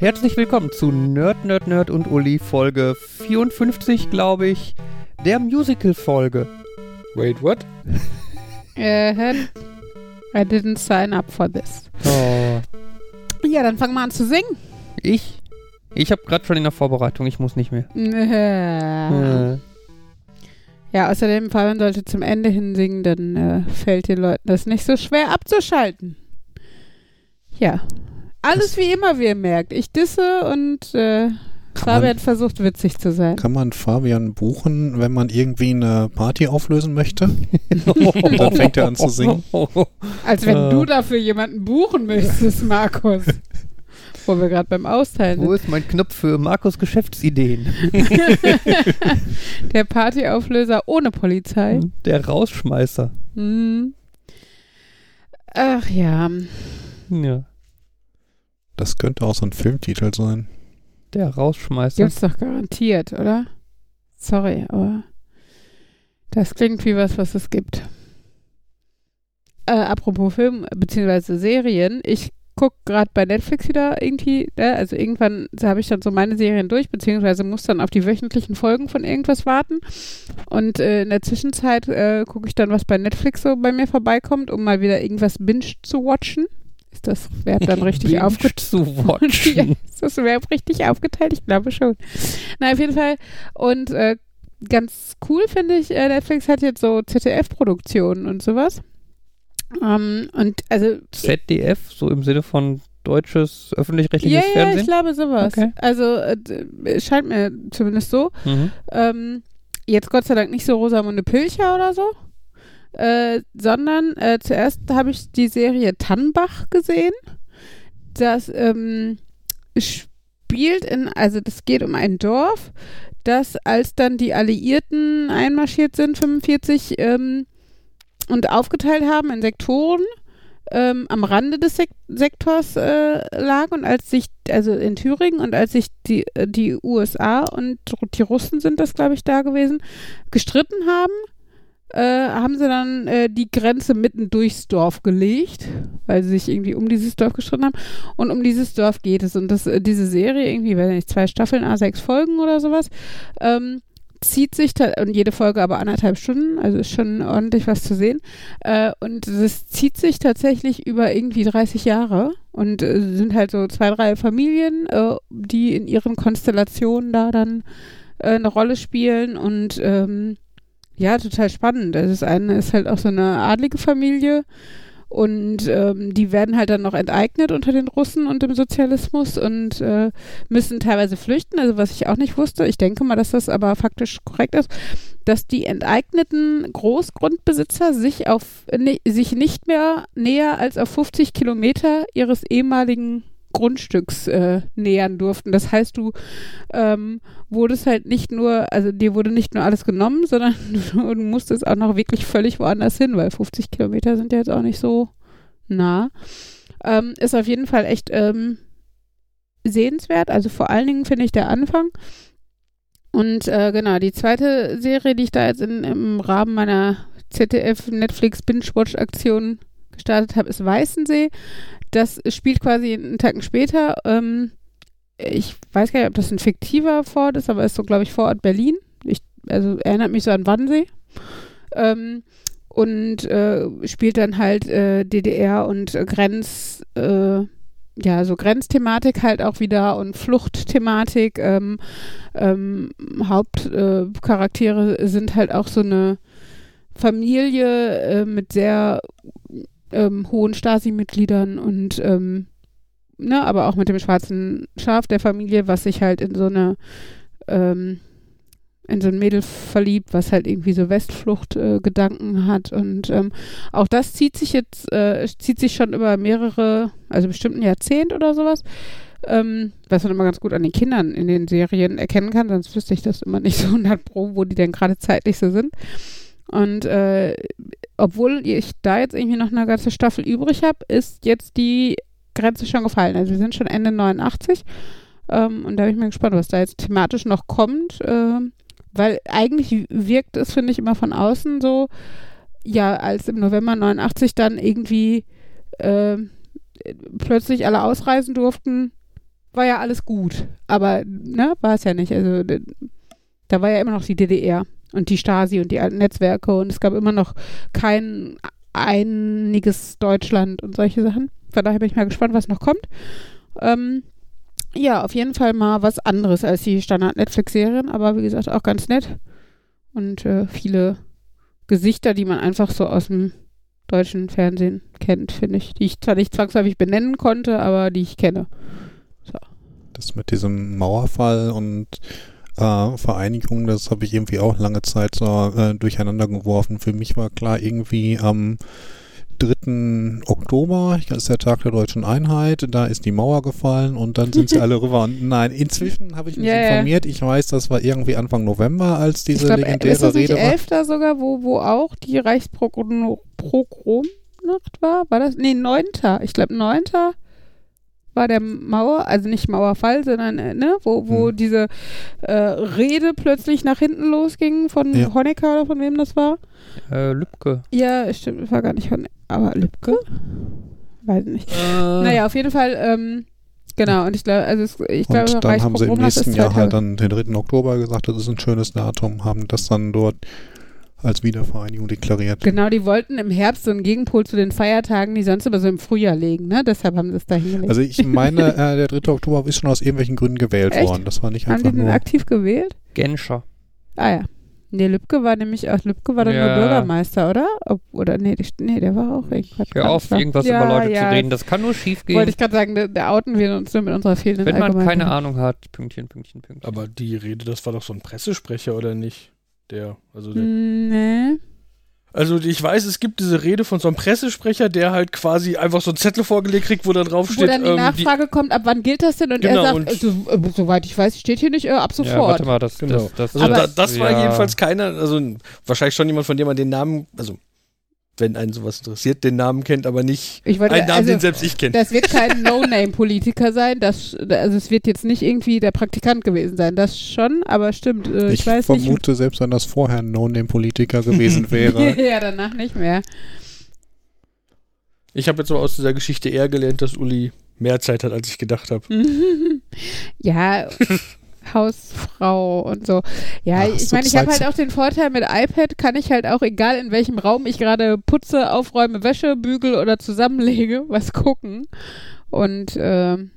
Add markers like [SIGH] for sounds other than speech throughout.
Herzlich willkommen zu Nerd, Nerd, Nerd und Uli, Folge 54, glaube ich, der Musical-Folge. Wait, what? [LAUGHS] Äh, I didn't sign up for this. Oh, Ja, dann fangen wir an zu singen. ich? Ich habe gerade schon in der Vorbereitung, ich muss nicht mehr. Äh. Äh, Ja, außerdem, Fabian sollte zum Ende hin singen, dann äh, fällt den Leuten das nicht so schwer abzuschalten. Ja. Alles wie immer, wie ihr merkt. Ich disse und äh, Fabian man, versucht witzig zu sein. kann man Fabian buchen, wenn man irgendwie eine Party auflösen möchte? [LAUGHS] Und dann fängt er an zu singen. [LAUGHS] Als wenn Äh. du dafür jemanden buchen müsstest, Markus. [LAUGHS] Wo wir gerade beim Austeilen Wo ist mein Knopf für Markus Geschäftsideen? Der Partyauflöser ohne Polizei. Der Rausschmeißer. Hm. Ach ja. Ja, Das könnte auch so ein Filmtitel sein. der Rausschmeißer. Gibt's doch garantiert, oder? Sorry, aber das klingt wie was, was es gibt. Äh, apropos Film bzw. Serien, ich guck gerade bei Netflix wieder irgendwie, ne? also irgendwann habe ich dann so meine Serien durch, beziehungsweise muss dann auf die wöchentlichen Folgen von irgendwas warten. Und äh, in der Zwischenzeit äh, gucke ich dann, was bei Netflix so bei mir vorbeikommt, um mal wieder irgendwas binge zu watchen. Ist das Wert dann richtig aufgeteilt? [LAUGHS] Ja, ist das überhaupt richtig aufgeteilt? Ich glaube schon. Na, auf jeden Fall. Und äh, ganz cool finde ich, äh, Netflix hat jetzt so ZDF-Produktionen und sowas. Ähm, und also. ZDF, so im Sinne von deutsches Ja, öffentlich-rechtliches ja, ich Fernsehen? glaube sowas. Okay. Also, äh, d- scheint mir zumindest so. Mhm. Ähm, jetzt Gott sei Dank nicht so Rosamunde Pilcher oder so. Äh, sondern äh, zuerst habe ich die Serie Tannbach gesehen. Das ähm, spielt in, also das geht um ein Dorf, das als dann die Alliierten einmarschiert sind, 45, ähm, und aufgeteilt haben in Sektoren, ähm, am Rande des Sek Sektors äh, lag und als sich, also in Thüringen und als sich die, äh, die USA und die Russen sind das, glaube ich, da gewesen, gestritten haben, äh, haben sie dann äh, die Grenze mitten durchs Dorf gelegt, weil sie sich irgendwie um dieses Dorf gestritten haben. Und um dieses Dorf geht es. Und das, äh, diese Serie, irgendwie, weiß nicht, zwei Staffeln, a sechs Folgen oder sowas, ähm, zieht sich, und jede Folge aber anderthalb Stunden, also ist schon ordentlich was zu sehen. Äh, und das zieht sich tatsächlich über irgendwie 30 Jahre und sind halt so zwei, drei Familien, die in ihren Konstellationen da dann eine Rolle spielen und ähm, ja, total spannend. Also das eine ist halt auch so eine adlige Familie und ähm, die werden halt dann noch enteignet unter den Russen und dem Sozialismus und äh, müssen teilweise flüchten. Also was ich auch nicht wusste, ich denke mal, dass das aber faktisch korrekt ist, dass die enteigneten Großgrundbesitzer sich auf ne, sich nicht mehr näher als auf 50 Kilometer ihres ehemaligen Grundstücks äh, nähern durften. Das heißt, du ähm, wurdest halt nicht nur, also dir wurde nicht nur alles genommen, sondern du, [LAUGHS] du musstest auch noch wirklich völlig woanders hin, weil 50 Kilometer sind ja jetzt auch nicht so nah. Ähm, ist auf jeden Fall echt ähm, sehenswert. Also vor allen Dingen finde ich der Anfang. Und äh, genau, die zweite Serie, die ich da jetzt in, im Rahmen meiner ZDF Netflix Binge-Watch-Aktion gestartet habe, ist Weißensee. Das spielt quasi einen Tag später. Ähm, ich weiß gar nicht, ob das ein fiktiver Vorort ist, aber ist so, glaube ich, Vorort Berlin. Ich, also erinnert mich so an Wannsee. Ähm, und äh, spielt dann halt äh, DDR und Grenz, äh, ja, so Grenzthematik halt auch wieder und Fluchtthematik. Ähm, ähm, Hauptcharaktere Charaktere sind halt auch so eine Familie äh, mit sehr ähm, hohen Stasi-Mitgliedern und ähm, ne, aber auch mit dem schwarzen Schaf der Familie, was sich halt in so eine ähm, in so ein Mädel verliebt, was halt irgendwie so Westflucht-Gedanken äh, hat und ähm, auch das zieht sich jetzt, äh, zieht sich schon über mehrere, also bestimmt ein Jahrzehnt oder sowas, ähm, was man immer ganz gut an den Kindern in den Serien erkennen kann, sonst wüsste ich das immer nicht so [LAUGHS] 100 pro, wo die denn gerade zeitlich so sind. Und äh, obwohl ich da jetzt irgendwie noch eine ganze Staffel übrig habe, ist jetzt die Grenze schon gefallen. Also wir sind schon Ende 89 ähm, und da bin ich mal gespannt, was da jetzt thematisch noch kommt. Ähm, weil eigentlich wirkt es, finde ich, immer von außen so, ja, als im November 89 dann irgendwie äh, plötzlich alle ausreisen durften, war ja alles gut. Aber, ne, war es ja nicht. Also, da war ja immer noch die DDR und die Stasi und die alten Netzwerke und es gab immer noch kein einiges Deutschland und solche Sachen. Von daher bin ich mal gespannt, was noch kommt. Ähm, ja, auf jeden Fall mal was anderes als die Standard-Netflix-Serien, aber wie gesagt auch ganz nett. Und äh, viele Gesichter, die man einfach so aus dem deutschen Fernsehen kennt, finde ich. Die ich zwar nicht zwangsläufig benennen konnte, aber die ich kenne. Das mit diesem Mauerfall und äh, Vereinigung, das habe ich irgendwie auch lange Zeit so äh, durcheinander geworfen. Für mich war klar, irgendwie am 3. Oktober, das ist der Tag der deutschen Einheit, da ist die Mauer gefallen und dann sind sie [LAUGHS] alle rüber. Und nein, inzwischen habe ich mich ja. informiert. Ich weiß, das war irgendwie Anfang November, als diese ich glaube, legendäre ist das nicht Rede war. 11. sogar, wo, wo auch die Reichspogromnacht war? War das? Nee, 9. Ich glaube, 9. war der Mauer, also nicht Mauerfall, sondern, äh, ne, wo, wo Hm. diese äh, Rede plötzlich nach hinten losging von Ja. Honecker oder von wem das war. Äh, Lübcke. Ja, stimmt, das war gar nicht Honecker, aber Lübcke? Weiß nicht. Äh, Naja, auf jeden Fall, ähm, genau, und ich glaube, also es, ich glaube, Und dann haben sie im nächsten ist Jahr halt 2000. dann den 3. Oktober gesagt, das ist ein schönes Datum, haben das dann dort als Wiedervereinigung deklariert. Genau, die wollten im Herbst so einen Gegenpol zu den Feiertagen, die sonst immer so im Frühjahr legen, ne? Deshalb haben sie es da hingelegt. Also ich meine, [LAUGHS] äh, der 3. Oktober ist schon aus irgendwelchen Gründen gewählt Echt? worden. Das war nicht haben die einfach den nur. aktiv gewählt? Genscher. Ah ja. Nee, Lübcke war nämlich auch, Lübcke war dann Ja. nur Bürgermeister, oder? Ob, oder nee, die, nee, der war auch irgendwas. Hör auf, irgendwas ja, über Leute ja, zu reden. Das kann nur schief gehen. Wollte ich gerade sagen, da, da outen wir uns nur mit unserer fehlenden Wenn man keine Ahnung hat, Pünktchen, Pünktchen, Pünktchen. Aber die Rede, das war doch so ein Pressesprecher, oder nicht? Der, also, der, Nee. also ich weiß, es gibt diese Rede von so einem Pressesprecher, der halt quasi einfach so einen Zettel vorgelegt kriegt, wo da drauf Wo dann die ähm, Nachfrage kommt, ab wann gilt das denn? Und Genau, er sagt, und- also, äh, soweit ich weiß, steht hier nicht, äh, ab ja, sofort. warte mal, das, Genau. das, das, Also Aber- da, das war ja. jedenfalls keiner, also wahrscheinlich schon jemand, von dem man den Namen, also wenn einen sowas interessiert, den Namen kennt, aber nicht ich wollte, einen Namen, also, den selbst ich kenne. Das wird kein [LAUGHS] No-Name-Politiker sein. Das, also es wird jetzt nicht irgendwie der Praktikant gewesen sein. Das schon, aber stimmt. Äh, ich, Ich, weiß nicht. vermute, selbst wenn das vorher ein No-Name-Politiker gewesen [LAUGHS] wäre, ja, danach nicht mehr. Ich habe jetzt aber aus dieser Geschichte eher gelernt, dass Uli mehr Zeit hat, als ich gedacht habe. [LAUGHS] ja, Hausfrau und so. Ja, Ach, ich so meine, ich habe halt auch den Vorteil mit iPad, kann ich halt auch, egal in welchem Raum ich gerade putze, aufräume, Wäsche, bügel oder zusammenlege, [LAUGHS] was gucken. Und ähm,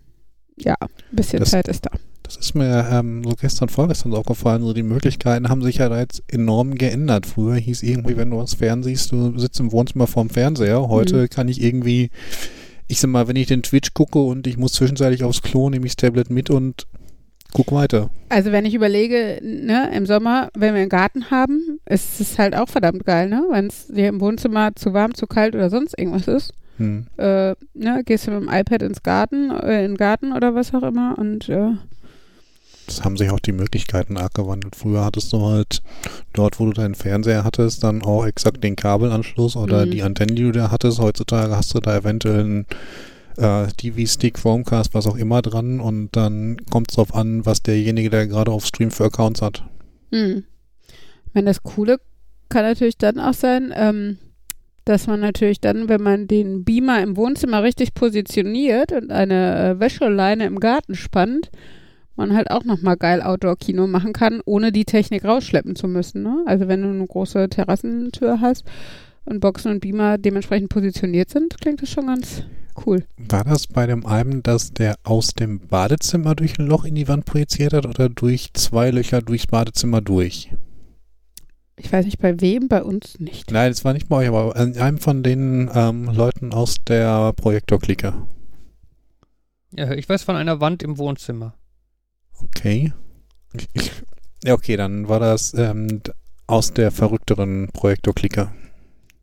ja, ein bisschen Das- Zeit ist da. das ist mir ähm, so gestern, vorgestern aufgefallen, so die Möglichkeiten haben sich ja da jetzt enorm geändert. Früher hieß irgendwie, wenn du was fernsiehst, du sitzt im Wohnzimmer vorm Fernseher. Heute Mhm. kann ich irgendwie, ich sag mal, wenn ich den Twitch gucke und ich muss zwischenzeitlich aufs Klo, nehme ich das Tablet mit und guck weiter. Also wenn ich überlege, ne, im Sommer, wenn wir einen Garten haben, ist es halt auch verdammt geil, ne? Wenn es dir im Wohnzimmer zu warm, zu kalt oder sonst irgendwas ist, Hm. äh, ne, gehst du mit dem iPad ins Garten, äh, in den Garten oder was auch immer und äh, Das haben sich auch die Möglichkeiten arg gewandelt. Früher hattest du halt dort, wo du deinen Fernseher hattest, dann auch exakt den Kabelanschluss oder Mhm. die Antenne, die du da hattest. Heutzutage hast du da eventuell einen äh, TV-Stick, Chromecast, was auch immer dran und dann kommt es darauf an, was derjenige, der gerade auf Stream für Accounts hat. Hm. Ich meine, das Coole kann natürlich dann auch sein, ähm, dass man natürlich dann, wenn man den Beamer im Wohnzimmer richtig positioniert und eine äh, Wäscheleine im Garten spannt, man halt auch nochmal geil Outdoor-Kino machen kann, ohne die Technik rausschleppen zu müssen. Ne? Also wenn du eine große Terrassentür hast und Boxen und Beamer dementsprechend positioniert sind, klingt das schon ganz cool. War das bei dem einen, dass der aus dem Badezimmer durch ein Loch in die Wand projiziert hat oder durch zwei Löcher durchs Badezimmer durch? Ich weiß nicht, bei wem, bei uns nicht. Nein, das war nicht bei euch, aber an einem von den ähm, Leuten aus der Projektor-Clique. Ja, ich weiß von einer Wand im Wohnzimmer. Okay. Ich, ich, ja, okay, dann war das ähm, aus der verrückteren Projektor-Clique.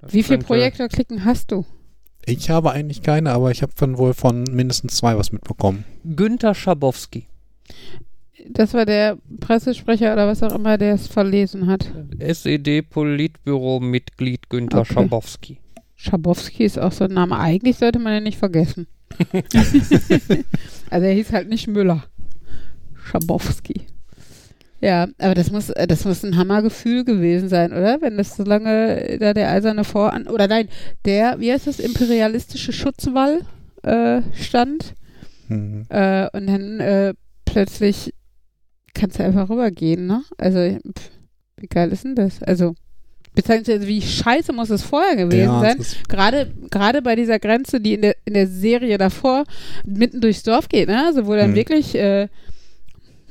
Das Wie viele Projektorklicken hast du? Ich habe eigentlich keine, aber ich habe dann wohl von mindestens zwei was mitbekommen. Günther Schabowski. Das war der Pressesprecher oder was auch immer, der es verlesen hat. SED-Politbüro-Mitglied Günther Okay. Schabowski. Schabowski ist auch so ein Name. Eigentlich sollte man den nicht vergessen. [LAUGHS] [LAUGHS] also er hieß halt nicht Müller. Schabowski. Ja, aber das muss, äh, das muss ein Hammergefühl gewesen sein, oder? Wenn das so lange da der eiserne Voran oder nein, der, wie heißt das, imperialistische Schutzwall äh, stand Mhm. Äh, und dann äh, plötzlich kannst du einfach rübergehen, ne? Also, pff, wie geil ist denn das? Also, beziehungsweise wie scheiße muss es vorher gewesen Ja, sein? Gerade, gerade bei dieser Grenze, die in der, in der Serie davor mitten durchs Dorf geht, ne? Also wo dann Mhm. wirklich äh,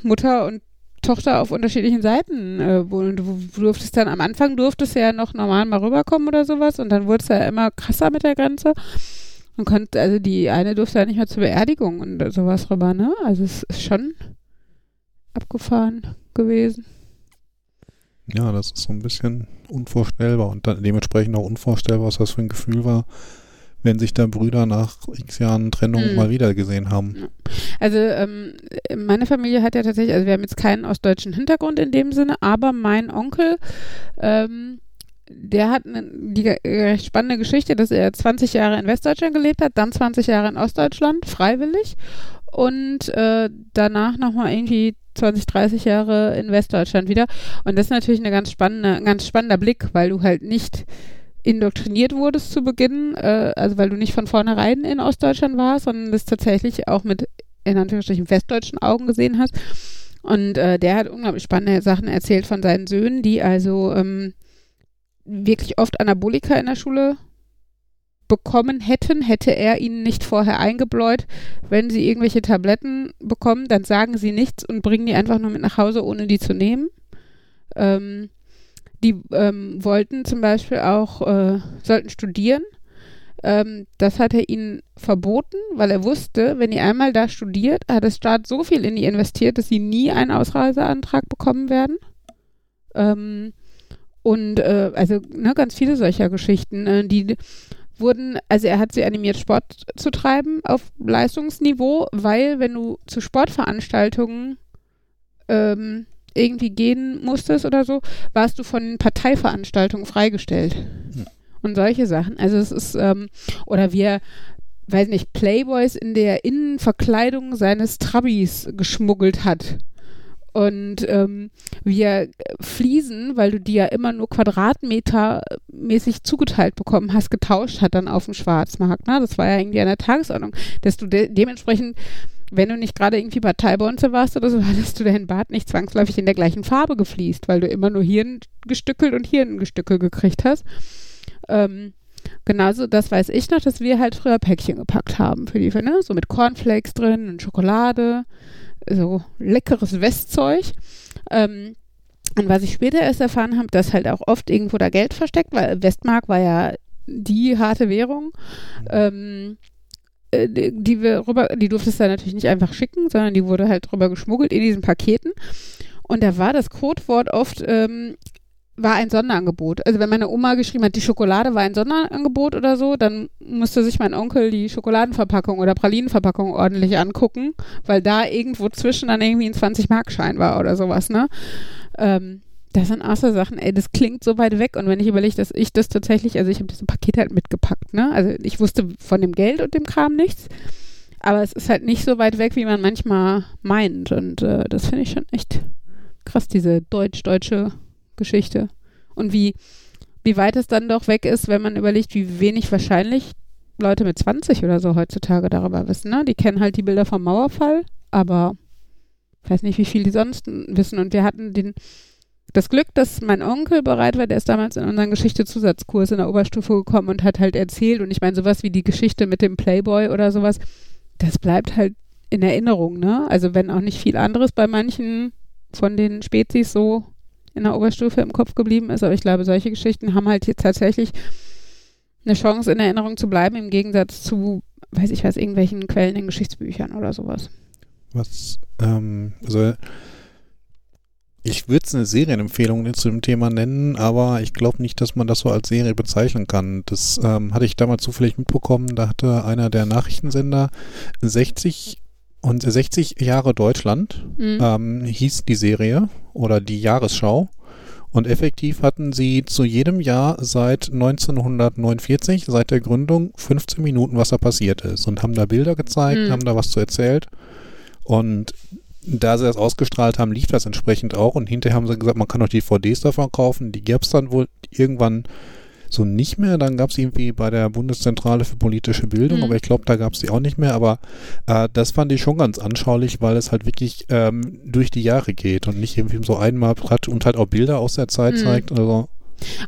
Mutter und Tochter auf unterschiedlichen Seiten äh, wohnen. Du, du durftest dann am Anfang durftest du ja noch normal mal rüberkommen oder sowas und dann wurde es ja immer krasser mit der Grenze. Und konnte, also die eine durfte ja nicht mehr zur Beerdigung und sowas rüber, ne? Also es ist schon abgefahren gewesen. ja, das ist so ein bisschen unvorstellbar und dann dementsprechend auch unvorstellbar, was das für ein Gefühl war, wenn sich da Brüder nach x Jahren Trennung Mhm. mal wieder gesehen haben. Also ähm, meine Familie hat ja tatsächlich, also wir haben jetzt keinen ostdeutschen Hintergrund in dem Sinne, aber mein Onkel, ähm, der hat eine, die recht spannende Geschichte, dass er 20 Jahre in Westdeutschland gelebt hat, dann 20 Jahre in Ostdeutschland, freiwillig und äh, danach nochmal irgendwie 20, 30 Jahre in Westdeutschland wieder. Und das ist natürlich eine ganz spannende, ein ganz spannender Blick, weil du halt nicht indoktriniert wurdest zu Beginn, äh, also weil du nicht von vornherein in Ostdeutschland warst, sondern das tatsächlich auch mit in Anführungsstrichen westdeutschen Augen gesehen hast. Und äh, der hat unglaublich spannende Sachen erzählt von seinen Söhnen, die also ähm, wirklich oft Anabolika in der Schule bekommen hätten, hätte er ihnen nicht vorher eingebläut, wenn sie irgendwelche Tabletten bekommen, dann sagen sie nichts und bringen die einfach nur mit nach Hause, ohne die zu nehmen. Ähm, die ähm, wollten zum Beispiel auch, äh, sollten studieren. Ähm, das hat er ihnen verboten, weil er wusste, wenn ihr einmal da studiert, hat der Staat so viel in die investiert, dass sie nie einen Ausreiseantrag bekommen werden. Ähm, und äh, also ne, ganz viele solcher Geschichten, äh, die wurden, also er hat sie animiert, Sport zu treiben auf Leistungsniveau, weil wenn du zu Sportveranstaltungen ähm, irgendwie gehen musstest oder so, warst du von Parteiveranstaltungen freigestellt. Hm. Und solche Sachen. Also es ist, ähm, oder wir, weiß nicht, Playboys in der Innenverkleidung seines Trabis geschmuggelt hat. Und ähm, wir Fliesen, weil du die ja immer nur quadratmetermäßig zugeteilt bekommen hast, getauscht hat dann auf dem Schwarzmarkt. Ne? Das war ja irgendwie an der Tagesordnung, dass du de dementsprechend wenn du nicht gerade irgendwie Parteibonze warst oder so, [LAUGHS] hattest du dein Bart nicht zwangsläufig in der gleichen Farbe gefliest, weil du immer nur hier ein Gestückel und hier ein Gestückel gekriegt hast. Ähm, genauso, das weiß ich noch, dass wir halt früher Päckchen gepackt haben für die, ne? so mit Cornflakes drin und Schokolade, so leckeres Westzeug. Ähm, und was ich später erst erfahren habe, dass halt auch oft irgendwo da Geld versteckt, weil Westmark war ja die harte Währung. Ähm, äh, die, die wir rüber, die durftest du dann natürlich nicht einfach schicken, sondern die wurde halt rüber geschmuggelt in diesen Paketen. Und da war das Codewort oft, ähm, war ein Sonderangebot. Also wenn meine Oma geschrieben hat, die Schokolade war ein Sonderangebot oder so, dann musste sich mein Onkel die Schokoladenverpackung oder Pralinenverpackung ordentlich angucken, weil da irgendwo zwischen dann irgendwie ein 20-Mark-Schein war oder sowas, ne? Ähm, das sind auch so Sachen, ey, das klingt so weit weg. Und wenn ich überlege, dass ich das tatsächlich, also ich habe dieses Paket halt mitgepackt, ne? Also ich wusste von dem Geld und dem Kram nichts. Aber es ist halt nicht so weit weg, wie man manchmal meint. Und äh, das finde ich schon echt krass, diese deutsch-deutsche Geschichte. Und wie, wie weit es dann doch weg ist, wenn man überlegt, wie wenig wahrscheinlich Leute mit 20 oder so heutzutage darüber wissen. Ne? Die kennen halt die Bilder vom Mauerfall, aber ich weiß nicht, wie viel die sonst wissen. Und wir hatten den, das Glück, dass mein Onkel bereit war, der ist damals in unseren Geschichte-Zusatzkurs in der Oberstufe gekommen und hat halt erzählt. Und ich meine, sowas wie die Geschichte mit dem Playboy oder sowas, das bleibt halt in Erinnerung, ne? Also wenn auch nicht viel anderes bei manchen von den Spezies so in der Oberstufe im Kopf geblieben ist, aber ich glaube, solche Geschichten haben halt jetzt tatsächlich eine Chance in Erinnerung zu bleiben, im Gegensatz zu, weiß ich was, irgendwelchen Quellen in Geschichtsbüchern oder sowas. Was, ähm, also ich würde es eine Serienempfehlung zu dem Thema nennen, aber ich glaube nicht, dass man das so als Serie bezeichnen kann. Das ähm, hatte ich damals zufällig mitbekommen. Da hatte einer der Nachrichtensender 60 und 60 Jahre Deutschland Mhm. ähm, hieß die Serie oder die Jahresschau. Und effektiv hatten sie zu jedem Jahr seit 1949, seit der Gründung, 15 Minuten, was da passiert ist. Und haben da Bilder gezeigt, Mhm. haben da was zu erzählt. Und da sie das ausgestrahlt haben, lief das entsprechend auch. Und hinterher haben sie gesagt, man kann auch die DVDs davon kaufen. Die gab es dann wohl irgendwann so nicht mehr. Dann gab es irgendwie bei der Bundeszentrale für politische Bildung, Mhm. aber ich glaube, da gab es die auch nicht mehr. Aber äh, das fand ich schon ganz anschaulich, weil es halt wirklich ähm, durch die Jahre geht und nicht irgendwie so einmal hat und halt auch Bilder aus der Zeit Mhm. zeigt. Also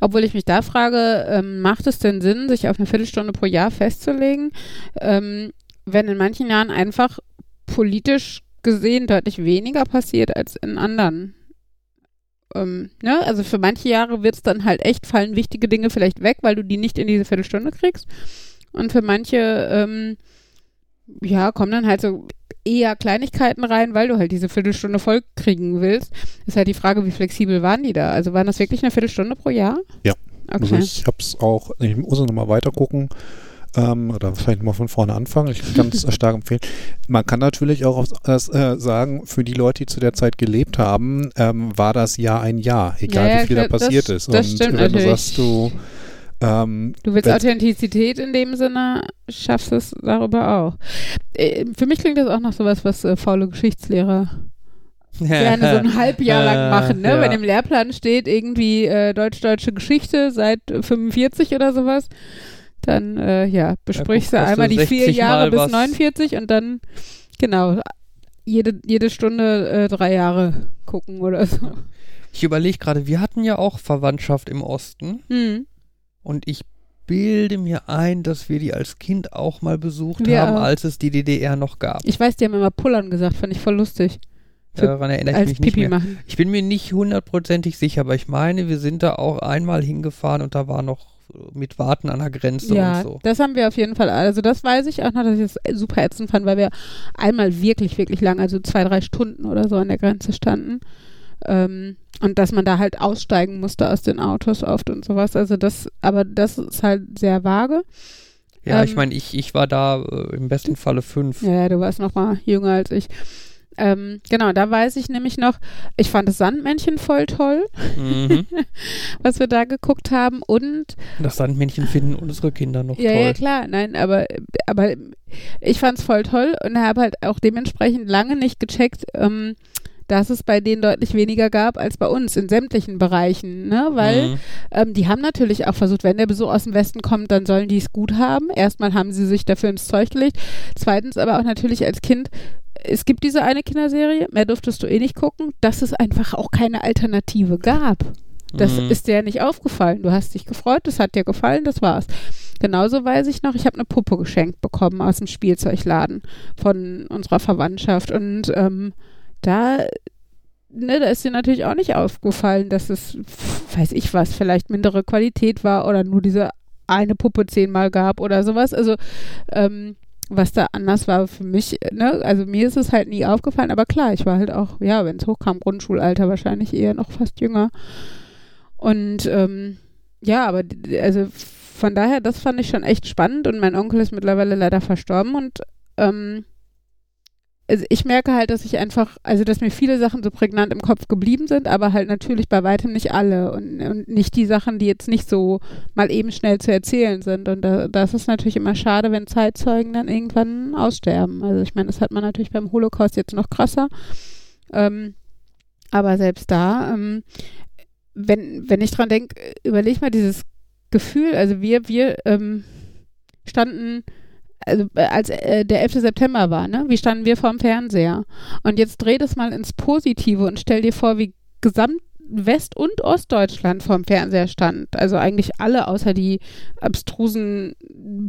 Obwohl ich mich da frage, ähm, macht es denn Sinn, sich auf eine Viertelstunde pro Jahr festzulegen, ähm, wenn in manchen Jahren einfach politisch gesehen deutlich weniger passiert als in anderen? Ähm, ne? Also für manche Jahre wird es dann halt echt, fallen wichtige Dinge vielleicht weg, weil du die nicht in diese Viertelstunde kriegst. Und für manche, ähm, ja, kommen dann halt so eher Kleinigkeiten rein, weil du halt diese Viertelstunde voll kriegen willst. Ist halt die Frage, wie flexibel waren die da? Also waren das wirklich eine Viertelstunde pro Jahr? Ja. Also Okay. ich habe es auch, ich muss noch mal weiter gucken. Ähm, oder vielleicht mal von vorne anfangen. Ich kann es [LAUGHS] stark empfehlen. Man kann natürlich auch das, äh, sagen, für die Leute, die zu der Zeit gelebt haben, ähm, war das Jahr ein Jahr, egal Ja, ja, wie viel da klar, das- passiert ist. das Und stimmt wenn du natürlich. sagst, du ähm, Du willst wenn- Authentizität in dem Sinne, schaffst es darüber auch. Äh, für mich klingt das auch nach sowas, was äh, faule Geschichtslehrer [LAUGHS] gerne so ein Halbjahr lang machen, ne? Ja. Wenn im Lehrplan steht irgendwie äh, deutsch-deutsche Geschichte seit äh, 45 oder sowas, dann äh, ja, besprichst guck, du einmal die vier 60 Jahre bis was- 49 und dann genau jede, jede Stunde äh, drei Jahre gucken oder so. Ich überlege gerade, wir hatten ja auch Verwandtschaft im Osten Hm. und ich bilde mir ein, dass wir die als Kind auch mal besucht Wir haben, auch. als es die DDR noch gab. Ich weiß, die haben immer Pullern gesagt, fand ich voll lustig. für- Daran erinnere ich mich nicht Pipi mehr. machen. Ich bin mir nicht hundertprozentig sicher, aber ich meine, wir sind da auch einmal hingefahren und da war noch mit Warten an der Grenze Ja, und so. das haben wir auf jeden Fall. Also das weiß ich auch noch, dass ich das super ätzend fand, weil wir einmal wirklich, wirklich lang, also zwei, drei Stunden oder so an der Grenze standen. Ähm, und dass man da halt aussteigen musste aus den Autos oft und sowas. Also das, aber das ist halt sehr vage. Ja, ich ähm, meine, ich, ich war da äh, im besten Falle fünf. Ja, ja, du warst noch mal jünger als ich. Ähm, genau, da weiß ich nämlich noch, ich fand das Sandmännchen voll toll, Mhm. [LAUGHS] was wir da geguckt haben. Und Das Sandmännchen finden unsere Kinder noch Ja, toll. ja, klar, nein, aber, aber ich fand's voll toll und habe halt auch dementsprechend lange nicht gecheckt, ähm, dass es bei denen deutlich weniger gab als bei uns in sämtlichen Bereichen, ne? Weil Mhm. ähm, die haben natürlich auch versucht, wenn der Besuch aus dem Westen kommt, dann sollen die es gut haben. Erstmal haben sie sich dafür ins Zeug gelegt. Zweitens aber auch natürlich als Kind, es gibt diese eine Kinderserie, mehr durftest du eh nicht gucken, dass es einfach auch keine Alternative gab. Das Mhm. ist dir nicht aufgefallen. Du hast dich gefreut, das hat dir gefallen, das war's. Genauso weiß ich noch, ich habe eine Puppe geschenkt bekommen aus dem Spielzeugladen von unserer Verwandtschaft. Und ähm, da, ne, da ist dir natürlich auch nicht aufgefallen, dass es, weiß ich was, vielleicht mindere Qualität war oder nur diese eine Puppe zehnmal gab oder sowas. Also, ähm, was da anders war für mich, ne, also mir ist es halt nie aufgefallen, aber klar, ich war halt auch, ja, wenn es hochkam, Grundschulalter wahrscheinlich eher noch fast jünger. Und ähm, ja, aber also von daher, das fand ich schon echt spannend und mein Onkel ist mittlerweile leider verstorben und ähm, also ich merke halt, dass ich einfach, also dass mir viele Sachen so prägnant im Kopf geblieben sind, aber halt natürlich bei weitem nicht alle und, und nicht die Sachen, die jetzt nicht so mal eben schnell zu erzählen sind. Und da, das ist natürlich immer schade, wenn Zeitzeugen dann irgendwann aussterben. Also ich meine, das hat man natürlich beim Holocaust jetzt noch krasser. Ähm, aber selbst da, ähm, wenn, wenn ich dran denke, überleg mal dieses Gefühl, also wir, wir ähm, standen, also äh, als äh, der 11. September war, ne, wie standen wir vorm Fernseher? Und jetzt dreh das mal ins Positive und stell dir vor, wie gesamt West- und Ostdeutschland vorm Fernseher stand. Also eigentlich alle, außer die abstrusen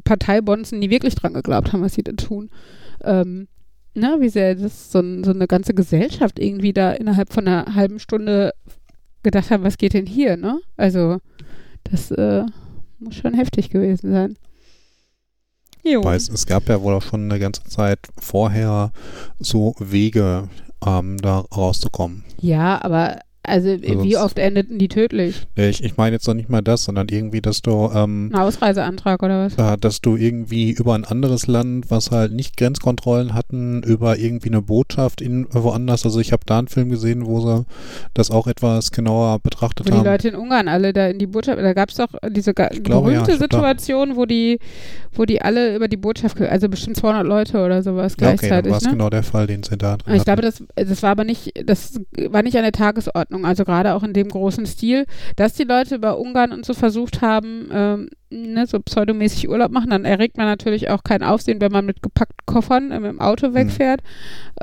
Parteibonzen, die wirklich dran geglaubt haben, was sie da tun. Ähm, ne, wie sehr das so, so eine ganze Gesellschaft irgendwie da innerhalb von einer halben Stunde gedacht haben, was geht denn hier, ne? Also, das äh, muss schon heftig gewesen sein. Jo. weiß, es gab ja wohl auch schon eine ganze Zeit vorher so Wege, ähm, da rauszukommen. Ja, aber also wie Sonst- oft endeten die tödlich? Ich, ich meine jetzt noch nicht mal das, sondern irgendwie, dass du ähm, Ein Ausreiseantrag oder was? äh, dass du irgendwie über ein anderes Land, was halt nicht Grenzkontrollen hatten, über irgendwie eine Botschaft in woanders. Also ich habe da einen Film gesehen, wo sie das auch etwas genauer betrachtet Wo die haben. Leute in Ungarn alle da in die Botschaft, da gab es doch diese glaube, ja, berühmte da- Situation, wo die, wo die alle über die Botschaft, also bestimmt 200 Leute oder sowas ja, okay, dann gleichzeitig, war es ne? genau der Fall, den sie da drin ich glaube, hatten. das, das war aber nicht, das war nicht an der Tagesordnung Ordnung. Also gerade auch in dem großen Stil, dass die Leute über Ungarn und so versucht haben, ähm, ne, so pseudomäßig Urlaub machen, dann erregt man natürlich auch kein Aufsehen, wenn man mit gepackten Koffern äh, mit dem Auto wegfährt.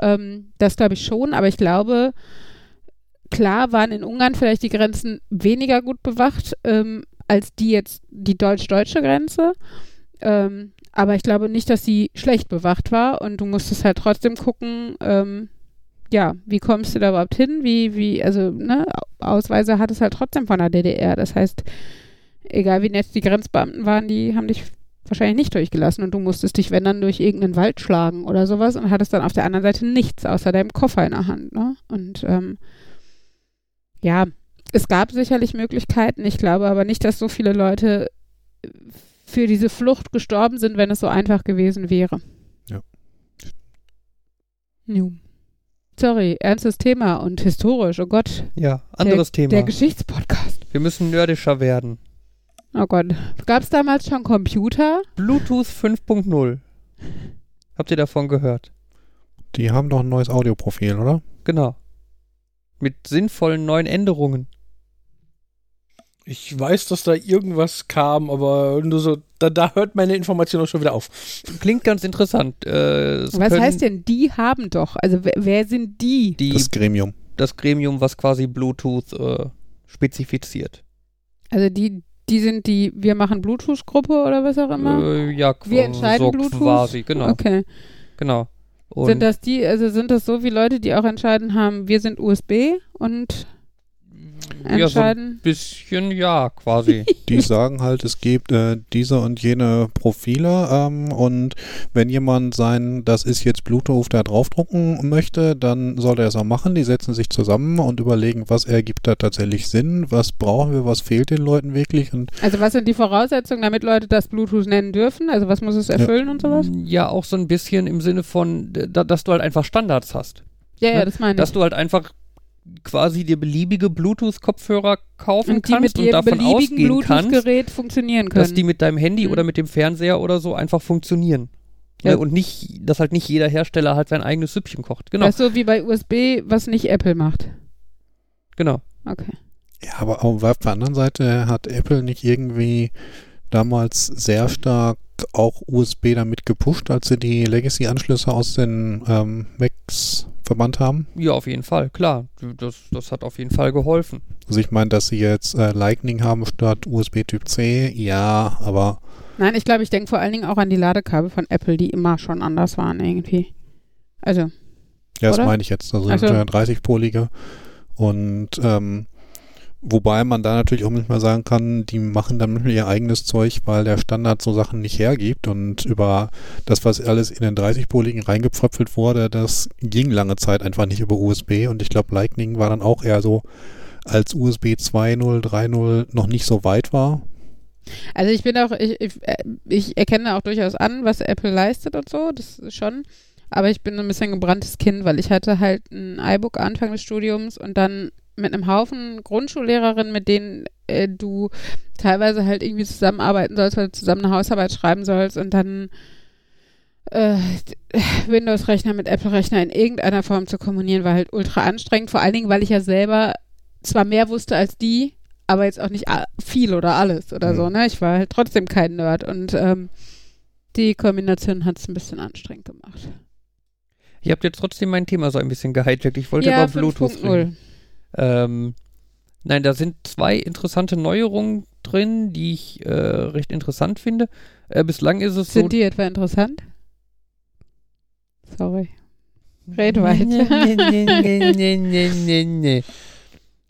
Ähm, das glaube ich schon, aber ich glaube, klar waren in Ungarn vielleicht die Grenzen weniger gut bewacht ähm, als die jetzt die deutsch-deutsche Grenze. Ähm, aber ich glaube nicht, dass sie schlecht bewacht war und du musstest halt trotzdem gucken, ähm, ja, wie kommst du da überhaupt hin? Wie, wie, also, ne, Ausweise hat es halt trotzdem von der DDR. Das heißt, egal wie nett die Grenzbeamten waren, die haben dich wahrscheinlich nicht durchgelassen und du musstest dich, wenn dann, durch irgendeinen Wald schlagen oder sowas und hattest dann auf der anderen Seite nichts außer deinem Koffer in der Hand, ne? Und ähm, ja, es gab sicherlich Möglichkeiten. Ich glaube aber nicht, dass so viele Leute für diese Flucht gestorben sind, wenn es so einfach gewesen wäre. Ja. Jo. Sorry, ernstes Thema und historisch, oh Gott. Ja, anderes der, Thema. Der Geschichtspodcast. Wir müssen nerdischer werden. Oh Gott. Gab es damals schon Computer? Bluetooth 5.0. Habt ihr davon gehört? Die haben doch ein neues Audioprofil, oder? Genau. Mit sinnvollen neuen Änderungen. Ich weiß, dass da irgendwas kam, aber nur so, da, da hört meine Information auch schon wieder auf. Klingt ganz interessant. Äh, Was heißt denn, die haben doch? Also wer, wer sind die? Die, Das Gremium. das Gremium, was quasi Bluetooth äh, spezifiziert. Also die, die sind die, wir machen Bluetooth-Gruppe oder was auch immer? Äh, ja, Wir entscheiden so Bluetooth? quasi, genau. Okay. genau. Und sind das die, also sind das so wie Leute, die auch entscheiden haben, wir sind USB und ja, so ein entscheiden? bisschen ja, quasi. [LAUGHS] Die sagen halt, es gibt äh, diese und jene Profile ähm, und wenn jemand sein, das ist jetzt Bluetooth, da draufdrucken möchte, dann soll er es auch machen. Die setzen sich zusammen und überlegen, was ergibt da tatsächlich Sinn, was brauchen wir, was fehlt den Leuten wirklich und also was sind die Voraussetzungen, damit Leute das Bluetooth nennen dürfen? Also was muss es erfüllen und sowas? ja, auch so ein bisschen im Sinne von, da, dass du halt einfach Standards hast. Ja, ja, Ne? das meine ich. Dass du halt einfach quasi dir beliebige Bluetooth-Kopfhörer kaufen und die kannst mit und davon beliebigen ausgehen kannst, Bluetooth-Gerät funktionieren können. dass die mit deinem Handy Mhm. oder mit dem Fernseher oder so einfach funktionieren. Ja. Ne? Und nicht, dass halt nicht jeder Hersteller halt sein eigenes Süppchen kocht. Genau, Das ist so wie bei USB, was nicht Apple macht. genau. Okay. Ja, aber auf der anderen Seite hat Apple nicht irgendwie damals sehr stark auch USB damit gepusht, als sie die Legacy-Anschlüsse aus den ähm, Macs verbannt haben. Ja, auf jeden Fall, klar. Das, das hat auf jeden Fall geholfen. Also ich meine, dass sie jetzt äh, Lightning haben statt USB Typ C, ja, aber Nein, ich glaube, ich denke vor allen Dingen auch an die Ladekabel von Apple, die immer schon anders waren irgendwie. Also, ja, das Oder? meine ich jetzt. Also Ach so. der 30-polige. Und ähm, wobei man da natürlich auch manchmal sagen kann, die machen dann ihr eigenes Zeug, weil der Standard so Sachen nicht hergibt. Und über das, was alles in den 30-poligen reingepfröpfelt wurde, das ging lange Zeit einfach nicht über USB. Und ich glaube, Lightning war dann auch eher so, als USB 2.0, 3.0 noch nicht so weit war. also ich bin auch, ich, ich, äh, ich erkenne auch durchaus an, was Apple leistet und so, das ist schon. Aber ich bin ein bisschen gebranntes Kind, weil ich hatte halt ein iBook Anfang des Studiums und dann mit einem Haufen Grundschullehrerinnen, mit denen äh, du teilweise halt irgendwie zusammenarbeiten sollst, weil du zusammen eine Hausarbeit schreiben sollst und dann äh, Windows-Rechner mit Apple-Rechner in irgendeiner Form zu kombinieren, war halt ultra anstrengend. Vor allen Dingen, weil ich ja selber zwar mehr wusste als die, aber jetzt auch nicht viel oder alles oder Mhm. so, ne? Ich war halt trotzdem kein Nerd und ähm, die Kombination hat es ein bisschen anstrengend gemacht. Ihr habt jetzt trotzdem mein Thema so ein bisschen gehijackt. Ich wollte ja, über Bluetooth 5.0. reden. Ähm, nein, da sind zwei interessante Neuerungen drin, die ich äh, recht interessant finde. Äh, bislang ist es so. Sind die etwa interessant? Sorry. Red weiter. Nee, nee, nee, nee, nee, nee, nee.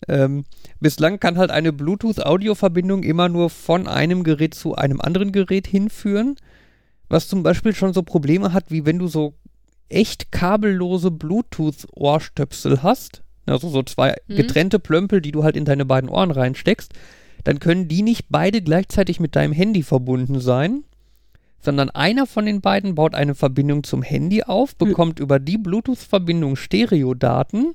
Ähm, bislang kann halt eine Bluetooth-Audio-Verbindung immer nur von einem Gerät zu einem anderen Gerät hinführen, was zum Beispiel schon so Probleme hat, wie wenn du so echt kabellose Bluetooth-Ohrstöpsel hast, also so zwei Mhm. getrennte Plömpel, die du halt in deine beiden Ohren reinsteckst, dann können die nicht beide gleichzeitig mit deinem Handy verbunden sein, sondern einer von den beiden baut eine Verbindung zum Handy auf, bekommt über die Bluetooth-Verbindung Stereodaten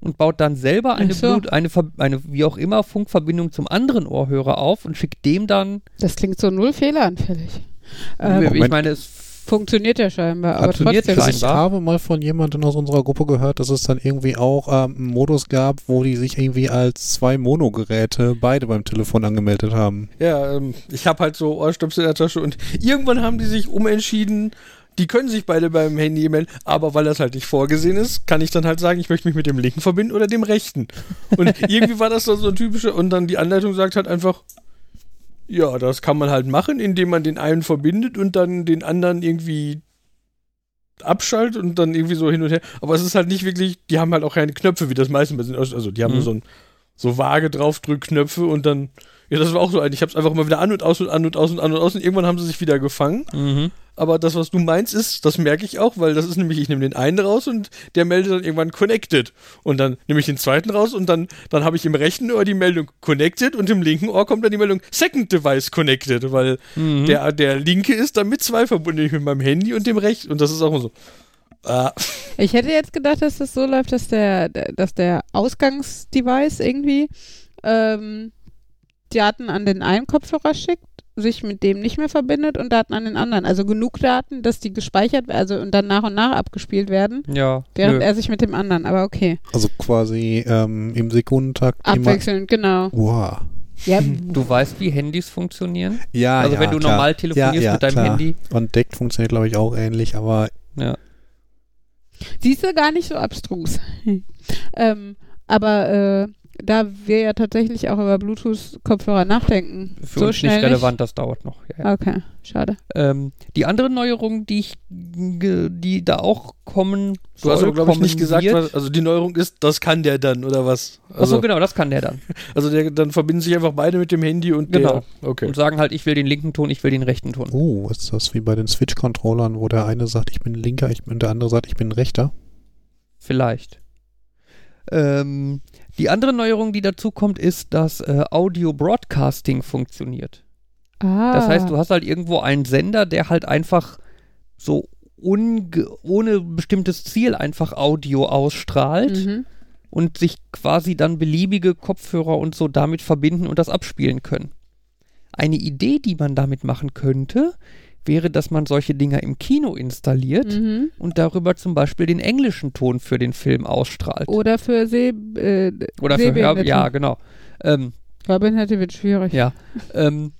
und baut dann selber eine, so. Blut, eine, eine wie auch immer Funkverbindung zum anderen Ohrhörer auf und schickt dem dann, Das klingt so null fehleranfällig. Ähm, ich meine, es Funktioniert ja scheinbar, aber Funktioniert trotzdem. Also ich habe mal von jemandem aus unserer Gruppe gehört, dass es dann irgendwie auch ähm, einen Modus gab, wo die sich irgendwie als zwei Monogeräte beide beim Telefon angemeldet haben. Ja, ähm, ich habe halt so Ohrstöpsel in der Tasche und irgendwann haben die sich umentschieden, die können sich beide beim Handy melden, aber weil das halt nicht vorgesehen ist, kann ich dann halt sagen, ich möchte mich mit dem linken verbinden oder dem rechten. Und [LAUGHS] irgendwie war das dann so ein typischer, und dann die Anleitung sagt halt einfach, ja, das kann man halt machen, indem man den einen verbindet und dann den anderen irgendwie abschaltet und dann irgendwie so hin und her. Aber es ist halt nicht wirklich, die haben halt auch keine Knöpfe, wie das meistens sind. Also die haben Mhm. nur so ein so vage Draufdrückknöpfe und dann, ja, das war auch so ein. Ich habe es einfach mal wieder an und aus und an und aus und an und aus und irgendwann haben sie sich wieder gefangen. Mhm. Aber das, was du meinst, ist, das merke ich auch, weil das ist nämlich, ich nehme den einen raus und der meldet dann irgendwann connected. Und dann nehme ich den zweiten raus und dann, dann habe ich im rechten Ohr die Meldung connected und im linken Ohr kommt dann die Meldung second device connected, weil Mhm. der, der linke ist dann mit zwei verbunden, nämlich mit meinem Handy und dem rechten. Und das ist auch so. Ah, Ich hätte jetzt gedacht, dass das so läuft, dass der, der- dass der Ausgangsdevice irgendwie ähm, Daten an den einen Kopfhörer schickt, sich mit dem nicht mehr verbindet und Daten an den anderen. Also genug Daten, dass die gespeichert werden also und dann nach und nach abgespielt werden, Ja. während nö. er sich mit dem anderen. Aber okay. Also quasi ähm, im Sekundentakt immer. Abwechselnd, genau. Wow. Ja, [LAUGHS] Du weißt, wie Handys funktionieren? Ja, also ja, wenn du klar. normal telefonierst ja, ja, mit deinem klar. Handy. Und deckt funktioniert, glaube ich, auch ähnlich, aber Ja. Siehst du gar nicht so abstrus. [LAUGHS] ähm, aber äh, da wir ja tatsächlich auch über Bluetooth-Kopfhörer nachdenken, Für so uns schnell nicht relevant, das dauert noch. Ja, ja. Okay, schade. Ähm, die andere Neuerung, die ich, die da auch kommen du hast soll, aber, glaube ich, nicht gesagt, was, also die Neuerung ist, das kann der dann, oder was? Achso, Also, genau, das kann der dann. [LAUGHS] also der, dann verbinden sich einfach beide mit dem Handy und Genau. der. Okay. Und sagen halt, ich will den linken Ton, ich will den rechten Ton. oh, ist das wie bei den Switch-Controllern, wo der eine sagt, ich bin linker, ich, und der andere sagt, ich bin rechter? Vielleicht. Ähm, die andere Neuerung, die dazu kommt, ist, dass äh, Audio Broadcasting funktioniert. Ah. Das heißt, du hast halt irgendwo einen Sender, der halt einfach so ohne bestimmtes Ziel einfach Audio ausstrahlt Mhm. und sich quasi dann beliebige Kopfhörer und so damit verbinden und das abspielen können. Eine Idee, die man damit machen könnte, wäre, dass man solche Dinger im Kino installiert Mhm. und darüber zum Beispiel den englischen Ton für den Film ausstrahlt. Oder für Seh äh, Oder für Hör ja, genau. Ähm, Hörbehinderte wird schwierig. ja. ähm,